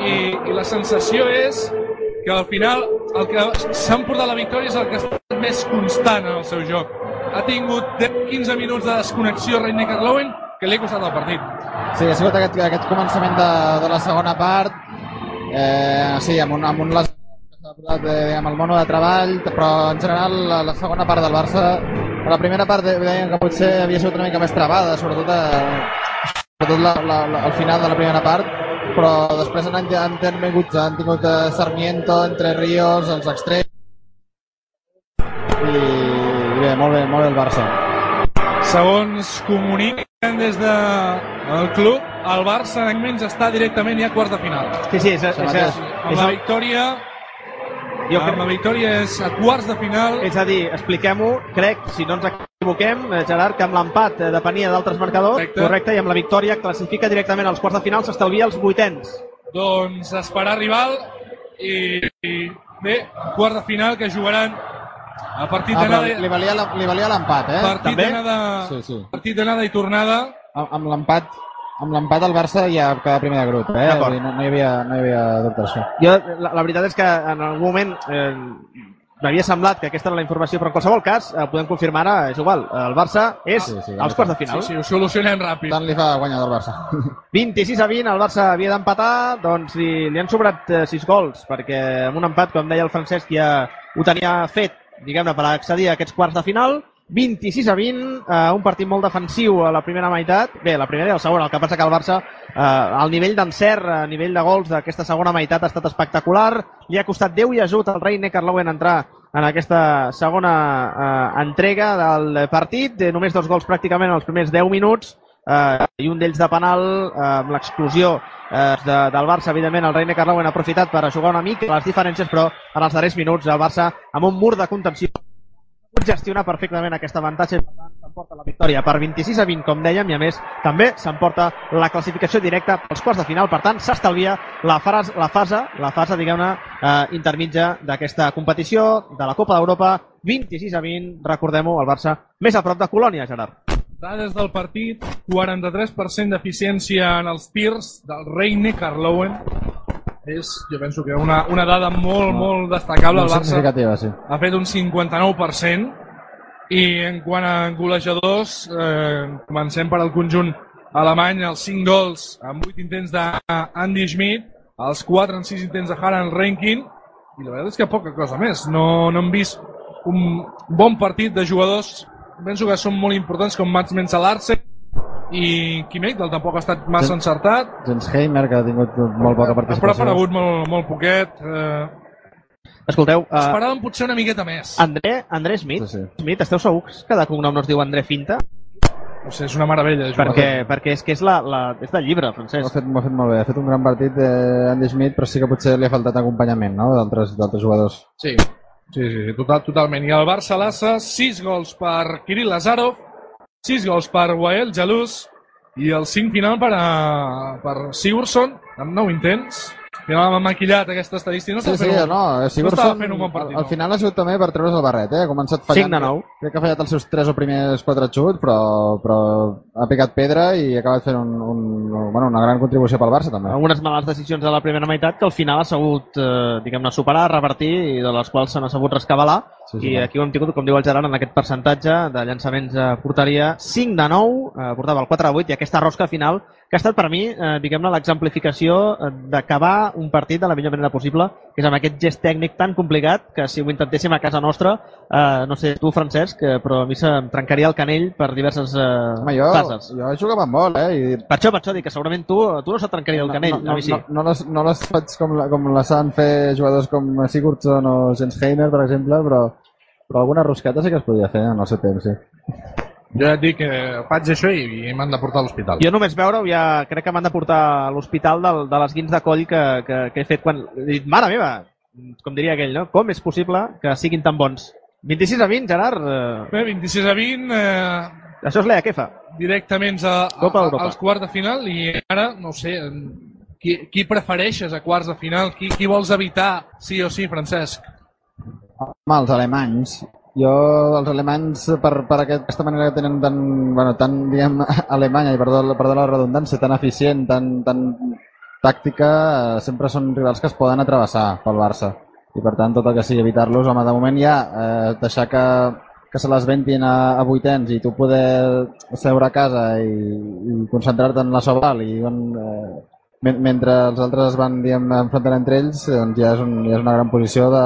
i, i la sensació és que al final el que s'ha emportat la victòria és el que ha estat més constant en el seu joc. Ha tingut 10-15 minuts de desconnexió Reine Carlowen que li ha costat el partit. Sí, ha sigut aquest, aquest començament de, de la segona part, eh, sí, amb un, amb un les... eh, amb el mono de treball, però en general la, la segona part del Barça, la primera part de- deien que potser havia sigut una mica més travada, sobretot, a, sobretot la, la, la, al final de la primera part, però després han, han, tingut, han tingut eh, Sarmiento, Entre Ríos, els extrems, i, bé, molt bé, molt bé el Barça. Segons comuniquen des de el club, el Barça en menys està directament ja a quart de final. Sí, sí, és, és, és. Amb és, la victòria, jo amb la crec, victòria és a quarts de final. és a dir, expliquem-ho, crec, si no ens equivoquem, eh, Gerard, que amb l'empat eh, depenia d'altres marcadors, Correcte. correcte, i amb la victòria classifica directament als quarts de final, s'estalvia els vuitens. Doncs esperar rival i, i bé, quart de final que jugaran a partit Ah, d'anada li valia la- li valia l'empat, eh? partit també? d'anada Sí, sí. partit d'anada i tornada amb, amb l'empat amb l'empat el Barça ja queda primer de grup, eh? No, no, hi havia, no hi havia dubte això. Jo, la, la veritat és que en algun moment eh, m'havia semblat que aquesta era la informació, però en qualsevol cas, eh, podem confirmar ara, és igual, el Barça és Sí, sí, als quarts de final. sí, sí, ho solucionem ràpid Tant li fa guanyar del Barça. [laughs] 26 a 20, el Barça havia d'empatar, doncs li, li han sobrat eh, 6 gols, perquè amb un empat, com deia el Francesc, ja ho tenia fet, diguem-ne, per accedir a aquests quarts de final. 26 a 20, eh, un partit molt defensiu a la primera meitat. Bé, la primera i la segona, el que passa que el Barça, eh, el nivell d'encert, a nivell de gols d'aquesta segona meitat ha estat espectacular. Li ha costat 10 i ajut al rei Necarlowen entrar en aquesta segona eh, entrega del partit. Eh, només dos gols pràcticament en els primers 10 minuts eh, i un d'ells de penal eh, amb l'exclusió eh, de, del Barça, evidentment el Reine Carlauen ha aprofitat per jugar una mica les diferències, però en els darrers minuts el Barça amb un mur de contenció pot gestionar perfectament aquest avantatge. I s'emporta la victòria per 26 a 20 com dèiem i a més també s'emporta la classificació directa pels quarts de final. Per tant s'estalvia la, fase, la fase, la fase diguem-ne eh, intermitja d'aquesta competició de la Copa d'Europa 26 a 20, recordem-ho, el Barça més a prop de Colònia, Gerard. dades del partit 43% d'eficiència en els tirs del Reine Carlowen és, jo penso que una, una dada molt, molt destacable. El Molt Barça significativa, sí. ha fet un 59% i en quant a golejadors eh, comencem per al conjunt alemany. Els 5 gols amb 8 intents d'Andy Schmidt els 4 en 6 intents de Harald Renkin i la veritat és que poca cosa més. No, no hem vist un bon partit de jugadors. Penso que són molt importants com Mats Mensalarse i Kimmel tampoc ha estat massa Sí. encertat Jens Heimer, que ha tingut molt poca però ha participació. aparegut molt, molt poquet eh, Escolteu, uh, esperàvem potser una miqueta més André, André Smith, Sí, sí. Smith, esteu segurs que de cognom no es diu André Finta? no sé, és una meravella. Perquè, perquè és que és, la, la, és del llibre, Ho ha, Francesc. fet, ha fet molt bé, ha fet un gran partit eh, Andy Schmidt, però sí que potser li ha faltat acompanyament no? d'altres d'altres jugadors. Sí, sí, sí, sí total, totalment. I el Barça l'Assa, 6 gols per Kirill Lazarov, 6 gols per Wael Jalús i el 5 final per, a, per Sigurdsson, amb 9 intents. Final hem maquillat aquesta estadística. No Sí, sí, un- no, eh, no Sigurdsson estava fent un bon partit. al, al final ha sigut també per treure's el barret, eh? ha començat fallant. 5 de 9. Crec que ha fallat els seus 3 o primers 4 xuts, però, però ha picat pedra i ha acabat fent un, un, bueno, una gran contribució pel Barça també. Algunes males decisions a la primera meitat que al final ha sabut, eh, diguem-ne, superar, revertir i de les quals se n'ha sabut rescabalar. Sí, sí, I aquí ho hem tingut, com diu el Gerard, en aquest percentatge de llançaments a porteria 5 de 9, eh, portava el 4 de 8 i aquesta rosca final que ha estat per mi, eh, diguem-ne, l'exemplificació eh, d'acabar un partit de la millor manera possible, que és amb aquest gest tècnic tan complicat que si ho intentéssim a casa nostra, eh, no sé, tu, Francesc, eh, però a mi se'm trencaria el canell per diverses eh, Home, jo, fases. jo jugava molt, eh? I Per això, per això dic que segurament tu, tu no se't trencaria el canell, no, a mi sí. no, no, les, no les faig com, la, com les han fer jugadors com Sigurdsson o Jens Heiner, per exemple, però, però alguna rosqueta sí que es podia fer en el seu temps, sí. Jo ja et dic que faig això i, i m'han de portar a l'hospital. Jo només veure-ho ja crec que m'han de portar a l'hospital del, de les guins de coll que, que, que he fet quan... He dit, mare meva, com diria aquell, no? Com és possible que siguin tan bons? 26 a 20, Gerard, eh, Bé, 26 a 20, eh, això és l'EAQEFA. directament a, a, d'Europa. als quarts de final i ara, no sé, qui, qui prefereixes a quarts de final? Qui, qui vols evitar sí o sí, Francesc? Home, els alemanys, Jo, els alemanys, per, per aquest- aquesta manera que tenen tan, bueno, tan diguem, [laughs] alemanya, i perdó, perdó la redundància, tan eficient, tan, tan tàctica, eh, sempre són rivals que es poden atrevessar pel Barça. I per tant, tot el que sigui evitar-los, home, de moment ja, eh, deixar que, que se les ventin a, a vuitens i tu poder seure a casa i, i concentrar-te en la Sobal i on, eh, men- mentre els altres es van diguem, enfrontant entre ells, doncs ja és, un, ja és una gran posició de,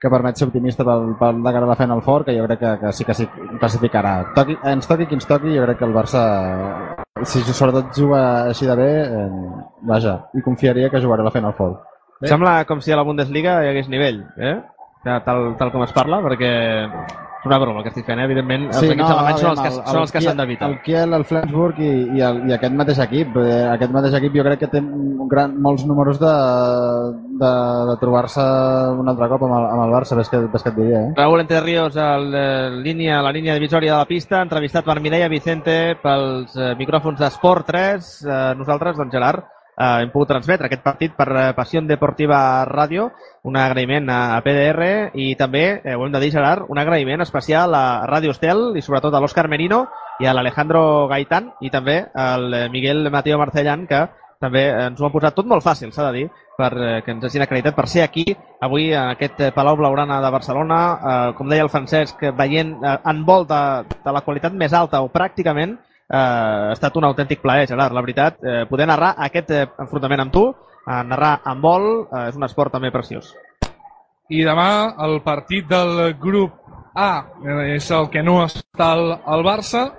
que permet ser optimista pel, pel de cara a la feina al fort, que jo crec que, que sí que s'hi classificarà. Toqui, ens toqui qui ens toqui, jo crec que el Barça, si sobretot juga així de bé, eh, vaja, i confiaria que jugarà la feina al fort. Bé. Sembla com si a la Bundesliga hi hagués nivell, eh? Tal, tal com es parla, perquè és una broma el que estic fent, eh? evidentment. Els equips alemanys són els que, són els que s'han d'evitar. El Kiel, el Flensburg i, i, el, i aquest mateix equip. Eh, aquest mateix equip jo crec que té un gran, molts números de, de, de trobar-se un altre cop amb el, amb el Barça, ves que, ves que et diria, eh? Raúl Entre Ríos, el, eh, línia, la línia divisòria de la pista, entrevistat per Mireia Vicente pels eh, micròfons d'Esport 3. Eh, nosaltres, doncs Gerard, eh, hem pogut transmetre aquest partit per eh, Passió Deportiva Ràdio. Un agraïment a, PDR i també, eh, ho hem de dir, Gerard, un agraïment especial a Ràdio Estel i sobretot a l'Òscar Merino i a l'Alejandro Gaitán i també al eh, Miguel Mateo Marcellan que també ens ho han posat tot molt fàcil, s'ha de dir, per eh, que ens hagin acreditat per ser aquí avui en aquest Palau Blaugrana de Barcelona, eh, com deia el Francesc, veient eh, en vol de, de la qualitat més alta o pràcticament eh, ha estat un autèntic plaer, Gerard, la veritat, eh, poder narrar aquest eh, enfrontament amb tu, eh, narrar en vol, eh, és un esport també preciós. I demà el partit del grup A eh, és el que no està al, al Barça.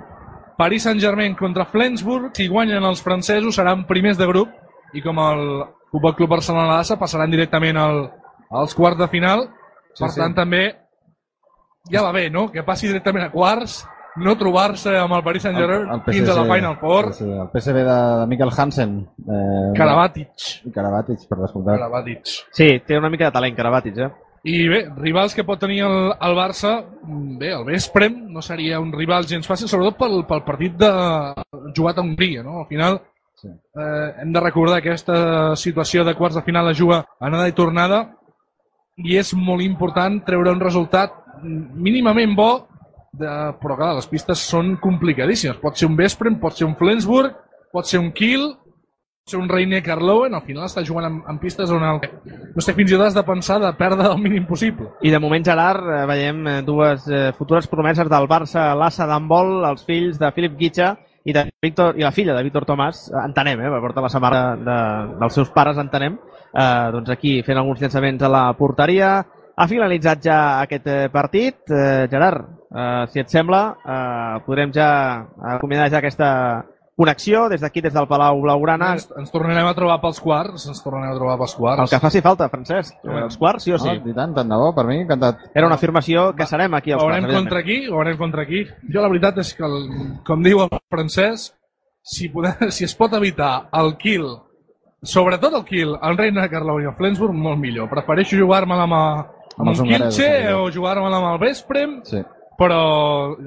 Paris Saint-Germain contra Flensburg. Si guanyen els francesos seran primers de grup i com el Futbol Club Barcelona l'Assa passaran directament al, als quarts de final. Sí, per sí. tant, també ja va bé, no? Que passi directament a quarts, no trobar-se amb el Paris Saint-Germain fins a la Final Four. Sí, sí, el PSV de, de Mikel Hansen. Eh, Karabatic. Karabatic, per descomptat. Karabatic. Sí, té una mica de talent, Karabatic, eh? I bé, rivals que pot tenir el, el Barça, bé, el Vesprem no seria un rival gens fàcil, sobretot pel, pel partit de jugat a Hongria, no? Al final Sí. eh, hem de recordar que aquesta situació de quarts de final es juga anada i tornada i és molt important treure un resultat mínimament bo, de, però clar, les pistes són complicadíssimes. Pot ser un Vesprem, pot ser un Flensburg, pot ser un Kiel, pot ser un Reine Carlowen, al final està jugant en, en pistes on el, no sé, fins i tot has de pensar de perdre el mínim possible. I de moment, Gerard, eh, veiem eh, dues eh, futures promeses del Barça, l'assa d'handbol, els fills de Filip Guitxa i, de Víctor, i la filla de Víctor Tomàs, entenem, eh, va portar la samarra de, dels seus pares, entenem, eh, doncs aquí fent alguns llançaments a la porteria. Ha finalitzat ja aquest partit. Eh, Gerard, eh, si et sembla, eh, podrem ja acomiadar ja aquesta connexió des d'aquí, des del Palau Blaugrana. Ens, ens tornarem a trobar pels quarts, ens tornarem a trobar pels quarts. El que faci falta, Francesc. Els quarts, sí o sí. No, I tant, tant de bo, per mi, encantat. Era una afirmació que serem aquí als veurem quarts, contra qui, veurem contra qui. Jo la veritat és que, el, com diu el francès, si, podem, [laughs] si es pot evitar el kill, sobretot el kill, el Reina de Carlau i el Flensburg, molt millor. Prefereixo jugar-me-la amb, amb, Amb els un Kilche o jugar-me-la amb el Vesprem, Sí. Però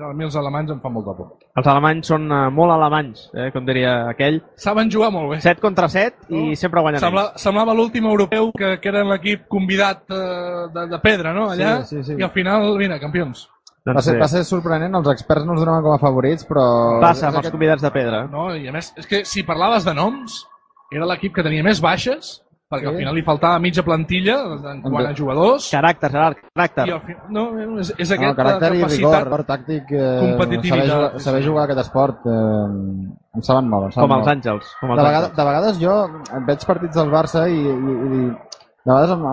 a mi els alemanys em fan molta por. Els alemanys són eh, molt alemanys, eh, com diria aquell. Saben jugar molt bé. 7 contra 7 i No? sempre guanyen Sembla, ells. semblava l'últim europeu que, que era l'equip convidat eh, de, de pedra, no? Allà, Sí, sí, sí. i al final, mira, campions. Va Doncs, ser, eh, va ser sorprenent, els experts no els donaven com a favorits, però... passa amb els convidats de pedra. No? I a més, és que si parlaves de noms, era l'equip que tenia més baixes, perquè Sí. al final li faltava mitja plantilla en quant a jugadors. Caràcter, Gerard, caràcter. I al final, no, és, és No, aquesta caràcter i rigor, rigor tàctic, eh, Competitivitat, saber, saber jugar a aquest esport, eh, em saben molt. Em saben Com els molt. àngels. Com De, els vegades, àngels. de vegades jo veig partits del Barça i, i, i de vegades em,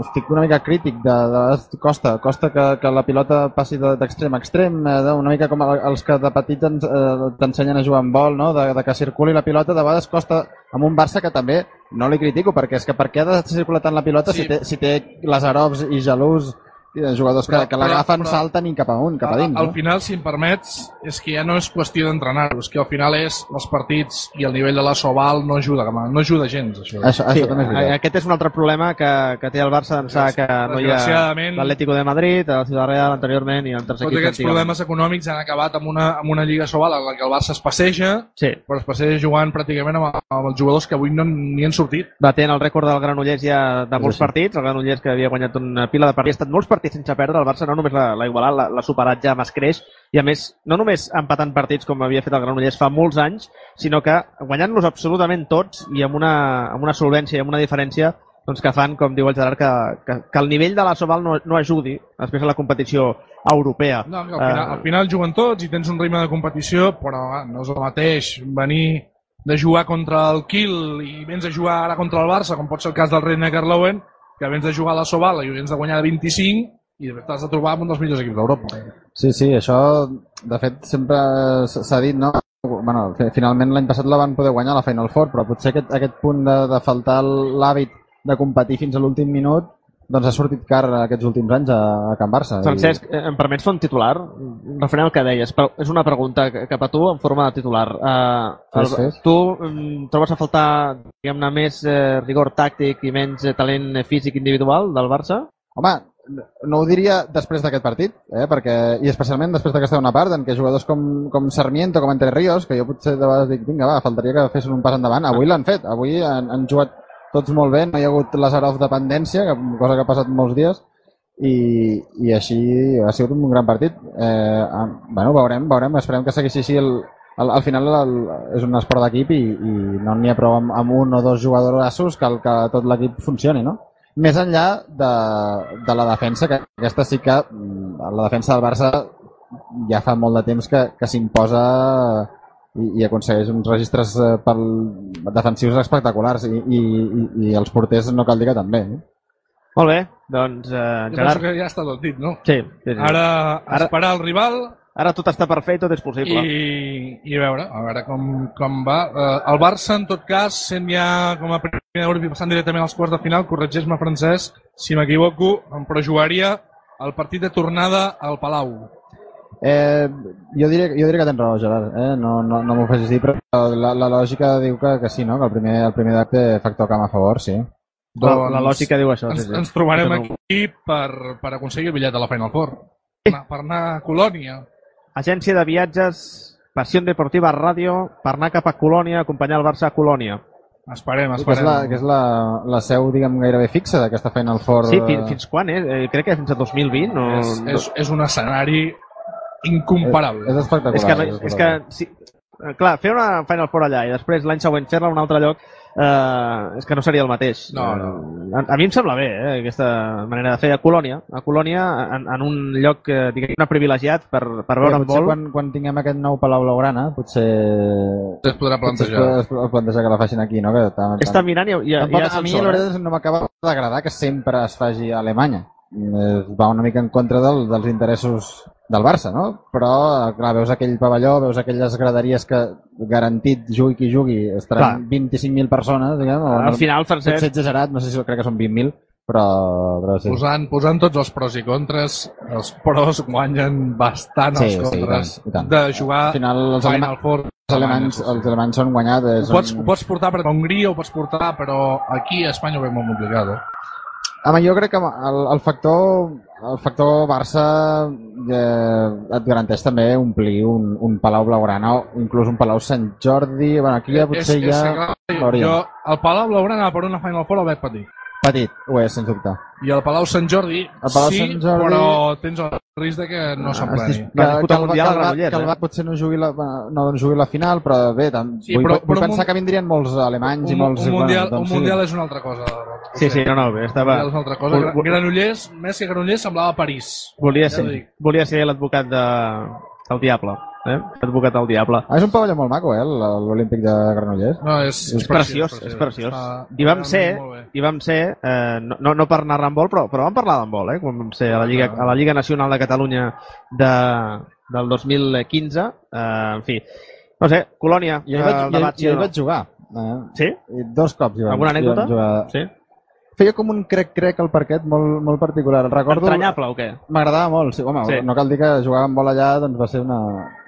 estic una mica crític, de, de vegades costa, costa que, que la pilota passi de- d'extrem a extrem, eh, de, una mica com el- els que de petit ens, eh, t'ensenyen a jugar amb vol, no? de, de que circuli la pilota, de vegades costa amb un Barça que també no li critico, perquè és que per què ha de circular tant la pilota Sí. si, té, si té Lazarovs i Jalús, eh, jugadors que, Però- que l'agafen, però- però- salten i cap amunt, cap a dins. al No? final, si em permets, és que ja no és qüestió d'entrenar-ho, és que al final és els partits i el nivell de la Soval no ajuda, no ajuda gens, això. Això, això Sí, també és veritat. aquest és un altre problema que, que té el Barça d'ençà que no hi ha l'Atlético de Madrid, el Ciudad Real anteriorment i el tercer Tots aquests problemes econòmics han acabat amb una, amb una Lliga Sobal en la que el Barça es passeja, Sí, però es passeja jugant pràcticament amb, amb els jugadors que avui no ni han sortit. batent el rècord del Granollers ja de molts sí. partits, el Granollers que havia guanyat una pila de partits, ha estat molts partits partits sense perdre, el Barça no només l'ha igualat, l'ha superat ja amb escreix, i a més, no només empatant partits com havia fet el Granollers fa molts anys, sinó que guanyant-los absolutament tots i amb una, amb una solvència i amb una diferència doncs que fan, com diu el Gerard, que, que, que el nivell de la Sobal no, no ajudi després a la competició europea. No, al, final, Eh, al final juguen tots i tens un ritme de competició, però no és el mateix venir de jugar contra el Kiel i vens a jugar ara contra el Barça, com pot ser el cas del Reina Carlowen, que vens de jugar a la Sobala i vens de guanyar de 25 i t'has de trobar amb un dels millors equips d'Europa. Sí, sí, això, de fet, sempre s'ha dit, no? Bueno, fi- finalment l'any passat la van poder guanyar la Final Four, però potser aquest, aquest punt de, de faltar l'hàbit de competir fins a l'últim minut doncs ha sortit car aquests últims anys a, a Can Barça. Francesc, eh, em permets fer un titular? Referent al que deies, però és una pregunta cap a tu en forma de titular. Uh, Fes, fes. Tu mm, trobes a faltar diguem-ne més eh, rigor tàctic i menys eh, talent eh, físic individual del Barça? Home, no ho diria després d'aquest partit, eh? perquè, i especialment després d'aquesta segona part, en què jugadors com, com Sarmiento, com Entre Ríos, que jo potser de vegades dic, vinga, va, faltaria que fessin un pas endavant, avui l'han fet, avui han, han jugat tots molt bé, no hi ha hagut Lazarov dependència, que, cosa que ha passat molts dies, i, i així ha sigut un gran partit. Eh, ah, bueno, veurem, veurem, esperem que segueixi així el, al, al final el, és un esport d'equip i, i no n'hi ha prou amb, amb un o dos jugadors cal que tot l'equip funcioni, no? Més enllà de, de la defensa, que aquesta sí que mm, la defensa del Barça ja fa molt de temps que, que s'imposa i, i aconsegueix uns registres eh, pel, defensius espectaculars i, i, i, i els porters no cal dir que també. Eh? Molt bé, doncs eh, Jo penso Gerard... que ja està tot dit, no? Sí, sí, sí. Ara, Ara- esperar el rival Ara tot està per fer i tot és possible. i, i a veure, a veure com, com va. Eh, el Barça, en tot cas, sent ja com a primer grup i passant directament als quarts de final, corregeix-me, Francesc, si m'equivoco, però jugaria el partit de tornada al Palau. Eh, jo, diré, jo diré que tens raó, Gerard. Eh? No, no, no m'ho facis dir, però la, la lògica diu que, que sí, no? que el primer, el primer edat té factor camp a favor, sí. La, la lògica diu això. Ens, sí, sí. ens trobarem aquí per, per aconseguir el bitllet de la Final Four. Per anar, per anar a Colònia. Agència de viatges, Passió Deportiva Ràdio, per anar cap a Colònia, acompanyar el Barça a Colònia. Esperem, Que és, esperem. la, que és la, la seu, diguem, gairebé fixa d'aquesta Final Four. Sí, fins, fins quan, eh? Eh, Crec que fins a 2020. No, és, és, és un escenari incomparable. És espectacular. és que, no, és que sí, eh, clar, fer una Final Four allà i després l'any següent fer-la a un altre lloc eh, és que no seria el mateix. No, no. Eh, A, a mi em sembla bé eh, aquesta manera de fer a Colònia, a Colònia en, en un lloc eh, diguem privilegiat per, per veure potser vol. quan, quan tinguem aquest nou Palau Blaugrana, potser... Es podrà Potser es plantejar. es plantejar que la facin aquí, no? Que tant, Està mirant i hi ha, hi Tampoc, ha a mi la eh? veritat és que no m'acaba d'agradar que sempre es faci a Alemanya. Eh, Va una mica en contra del, dels interessos del Barça, no? Però, clar, veus aquell pavelló, veus aquelles graderies que garantit jugui qui jugui, estaran 25.000 persones, diguem, o Al no- final, potser Francesc, exagerat, no sé si crec que són 20.000, però, però sí. Posant, posant tots els pros i contres, els pros guanyen bastant Sí, els sí, i contres tant, i tant. de jugar Al final, els, Final Four. els alemanys, els alemanys són guanyats. Ho són... pots, ho pots portar per Hongria, ho pots portar, però aquí a Espanya ho veig molt complicat. Eh? Home, jo crec que el, el factor el factor Barça eh, et garanteix també omplir un, un Palau Blaugrana o inclús un Palau Sant Jordi. Bueno, aquí ja potser és, és, ja... que, clar, jo, el Palau Blaugrana per una Final Four el veig petit. Petit, ho és, sens dubte. I el Palau Sant Jordi, El Palau sí, Sant Jordi- però tens el risc de que no s'empleni. Va Que, disputar que, el, el que, el, que el? Bar potser no jugui la, no jugui la final, però bé, tam, Sí, vull, però- vull però pensar un- que vindrien molts alemanys i Un, molts... un, mundial, bueno, un doncs mundial és una altra cosa. Sí, sí, no, no, Un estava... és una altra cosa. Vol- Granollers, més que Granollers, semblava París. Volia Ja ser, volia ser l'advocat de, del diable. Eh? L'advocat del diable. Ah, és un pavelló molt maco, eh, l'Olímpic de Granollers. No, és, És preciós, és preciós. I vam ser, i vam ser eh, no, no, per narrar handbol, però, però vam parlar d'handbol, eh? quan vam ser a la Lliga, a la Lliga Nacional de Catalunya de, del 2015. Eh, en fi, no sé, Colònia, Jo hi vaig, eh, jo, debat, jo sí hi vaig jugar. Eh? Sí? I dos cops hi vam, Alguna hi vam anècdota? jugar. Sí? Feia com un crec-crec al parquet molt, molt particular. Recordo... Entranyable o què? M'agradava molt, sí. Home, Sí. no cal dir que jugar amb bola allà doncs va ser una,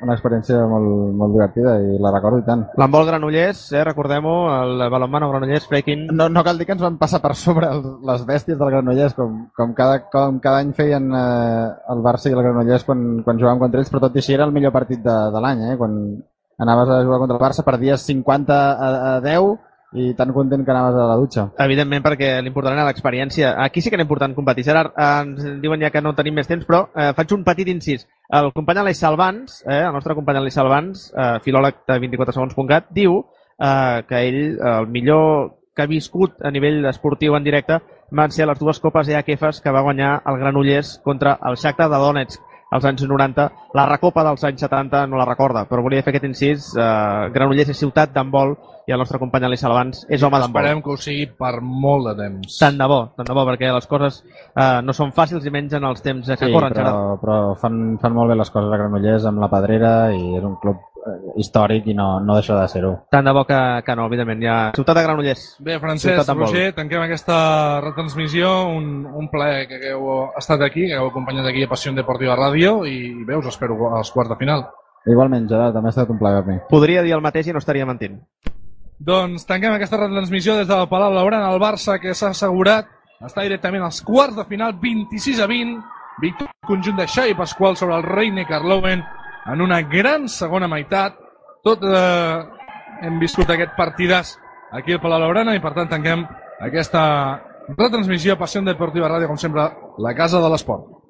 una experiència molt, molt divertida i la recordo i tant. L'handbol Granollers, eh, recordem-ho, el balonmano Granollers, Freaking, No, no cal dir que ens van passar per sobre el, les bèsties del Granollers, com, com, cada, com cada any feien eh, el Barça i el Granollers quan, quan jugàvem contra ells, però tot i així era el millor partit de, de l'any, eh? quan anaves a jugar contra el Barça, perdies 50 a, a 10 i tan content que anaves a la dutxa. Evidentment, perquè l'important era l'experiència. Aquí sí que era important competir. Gerard, eh, ens diuen ja que no tenim més temps, però eh, faig un petit incís. El company Aleix Salvans, eh, el nostre company Aleix Salvans, eh, filòleg de 24segons.cat, diu eh, que ell, el millor que ha viscut a nivell esportiu en directe van ser les dues copes EHFs que va guanyar el Granollers contra el Shakhtar de Donetsk als anys 90. La recopa dels anys 70 no la recorda, però volia fer aquest incís. Eh, Granollers és ciutat d'handbol i el nostre company Aleix Salvans és home d'handbol. Esperem que ho sigui per molt de temps. Tant de bo, tant de bo, perquè les coses eh, no són fàcils i menys en els temps que Sí, corren, Gerard. però, però fan, fan molt bé les coses a Granollers amb la Pedrera i és un club històric i no, no deixa de ser-ho. Tant de bo que, que no, evidentment. Ja... Ciutat de Granollers. Bé, Francesc. Roger, tanquem aquesta retransmissió. Un, un plaer que hagueu estat aquí, que hagueu acompanyat aquí a Passió Deportiva Ràdio i bé, us espero als quarts de final. Igualment, Gerard, també ha estat un plaer per mi. Podria dir el mateix i no estaria mentint. Doncs tanquem aquesta retransmissió des del Palau Blaugrana. El Barça, que s'ha assegurat, està directament als quarts de final, 26 a 20. Victòria conjunt de Xavi Pasqual sobre el Reine Carloven en una gran segona meitat. Tot eh, hem viscut aquest partidàs aquí al Palau Blaugrana i per tant tanquem aquesta retransmissió Passió Deportiva Ràdio, com sempre, la casa de l'esport.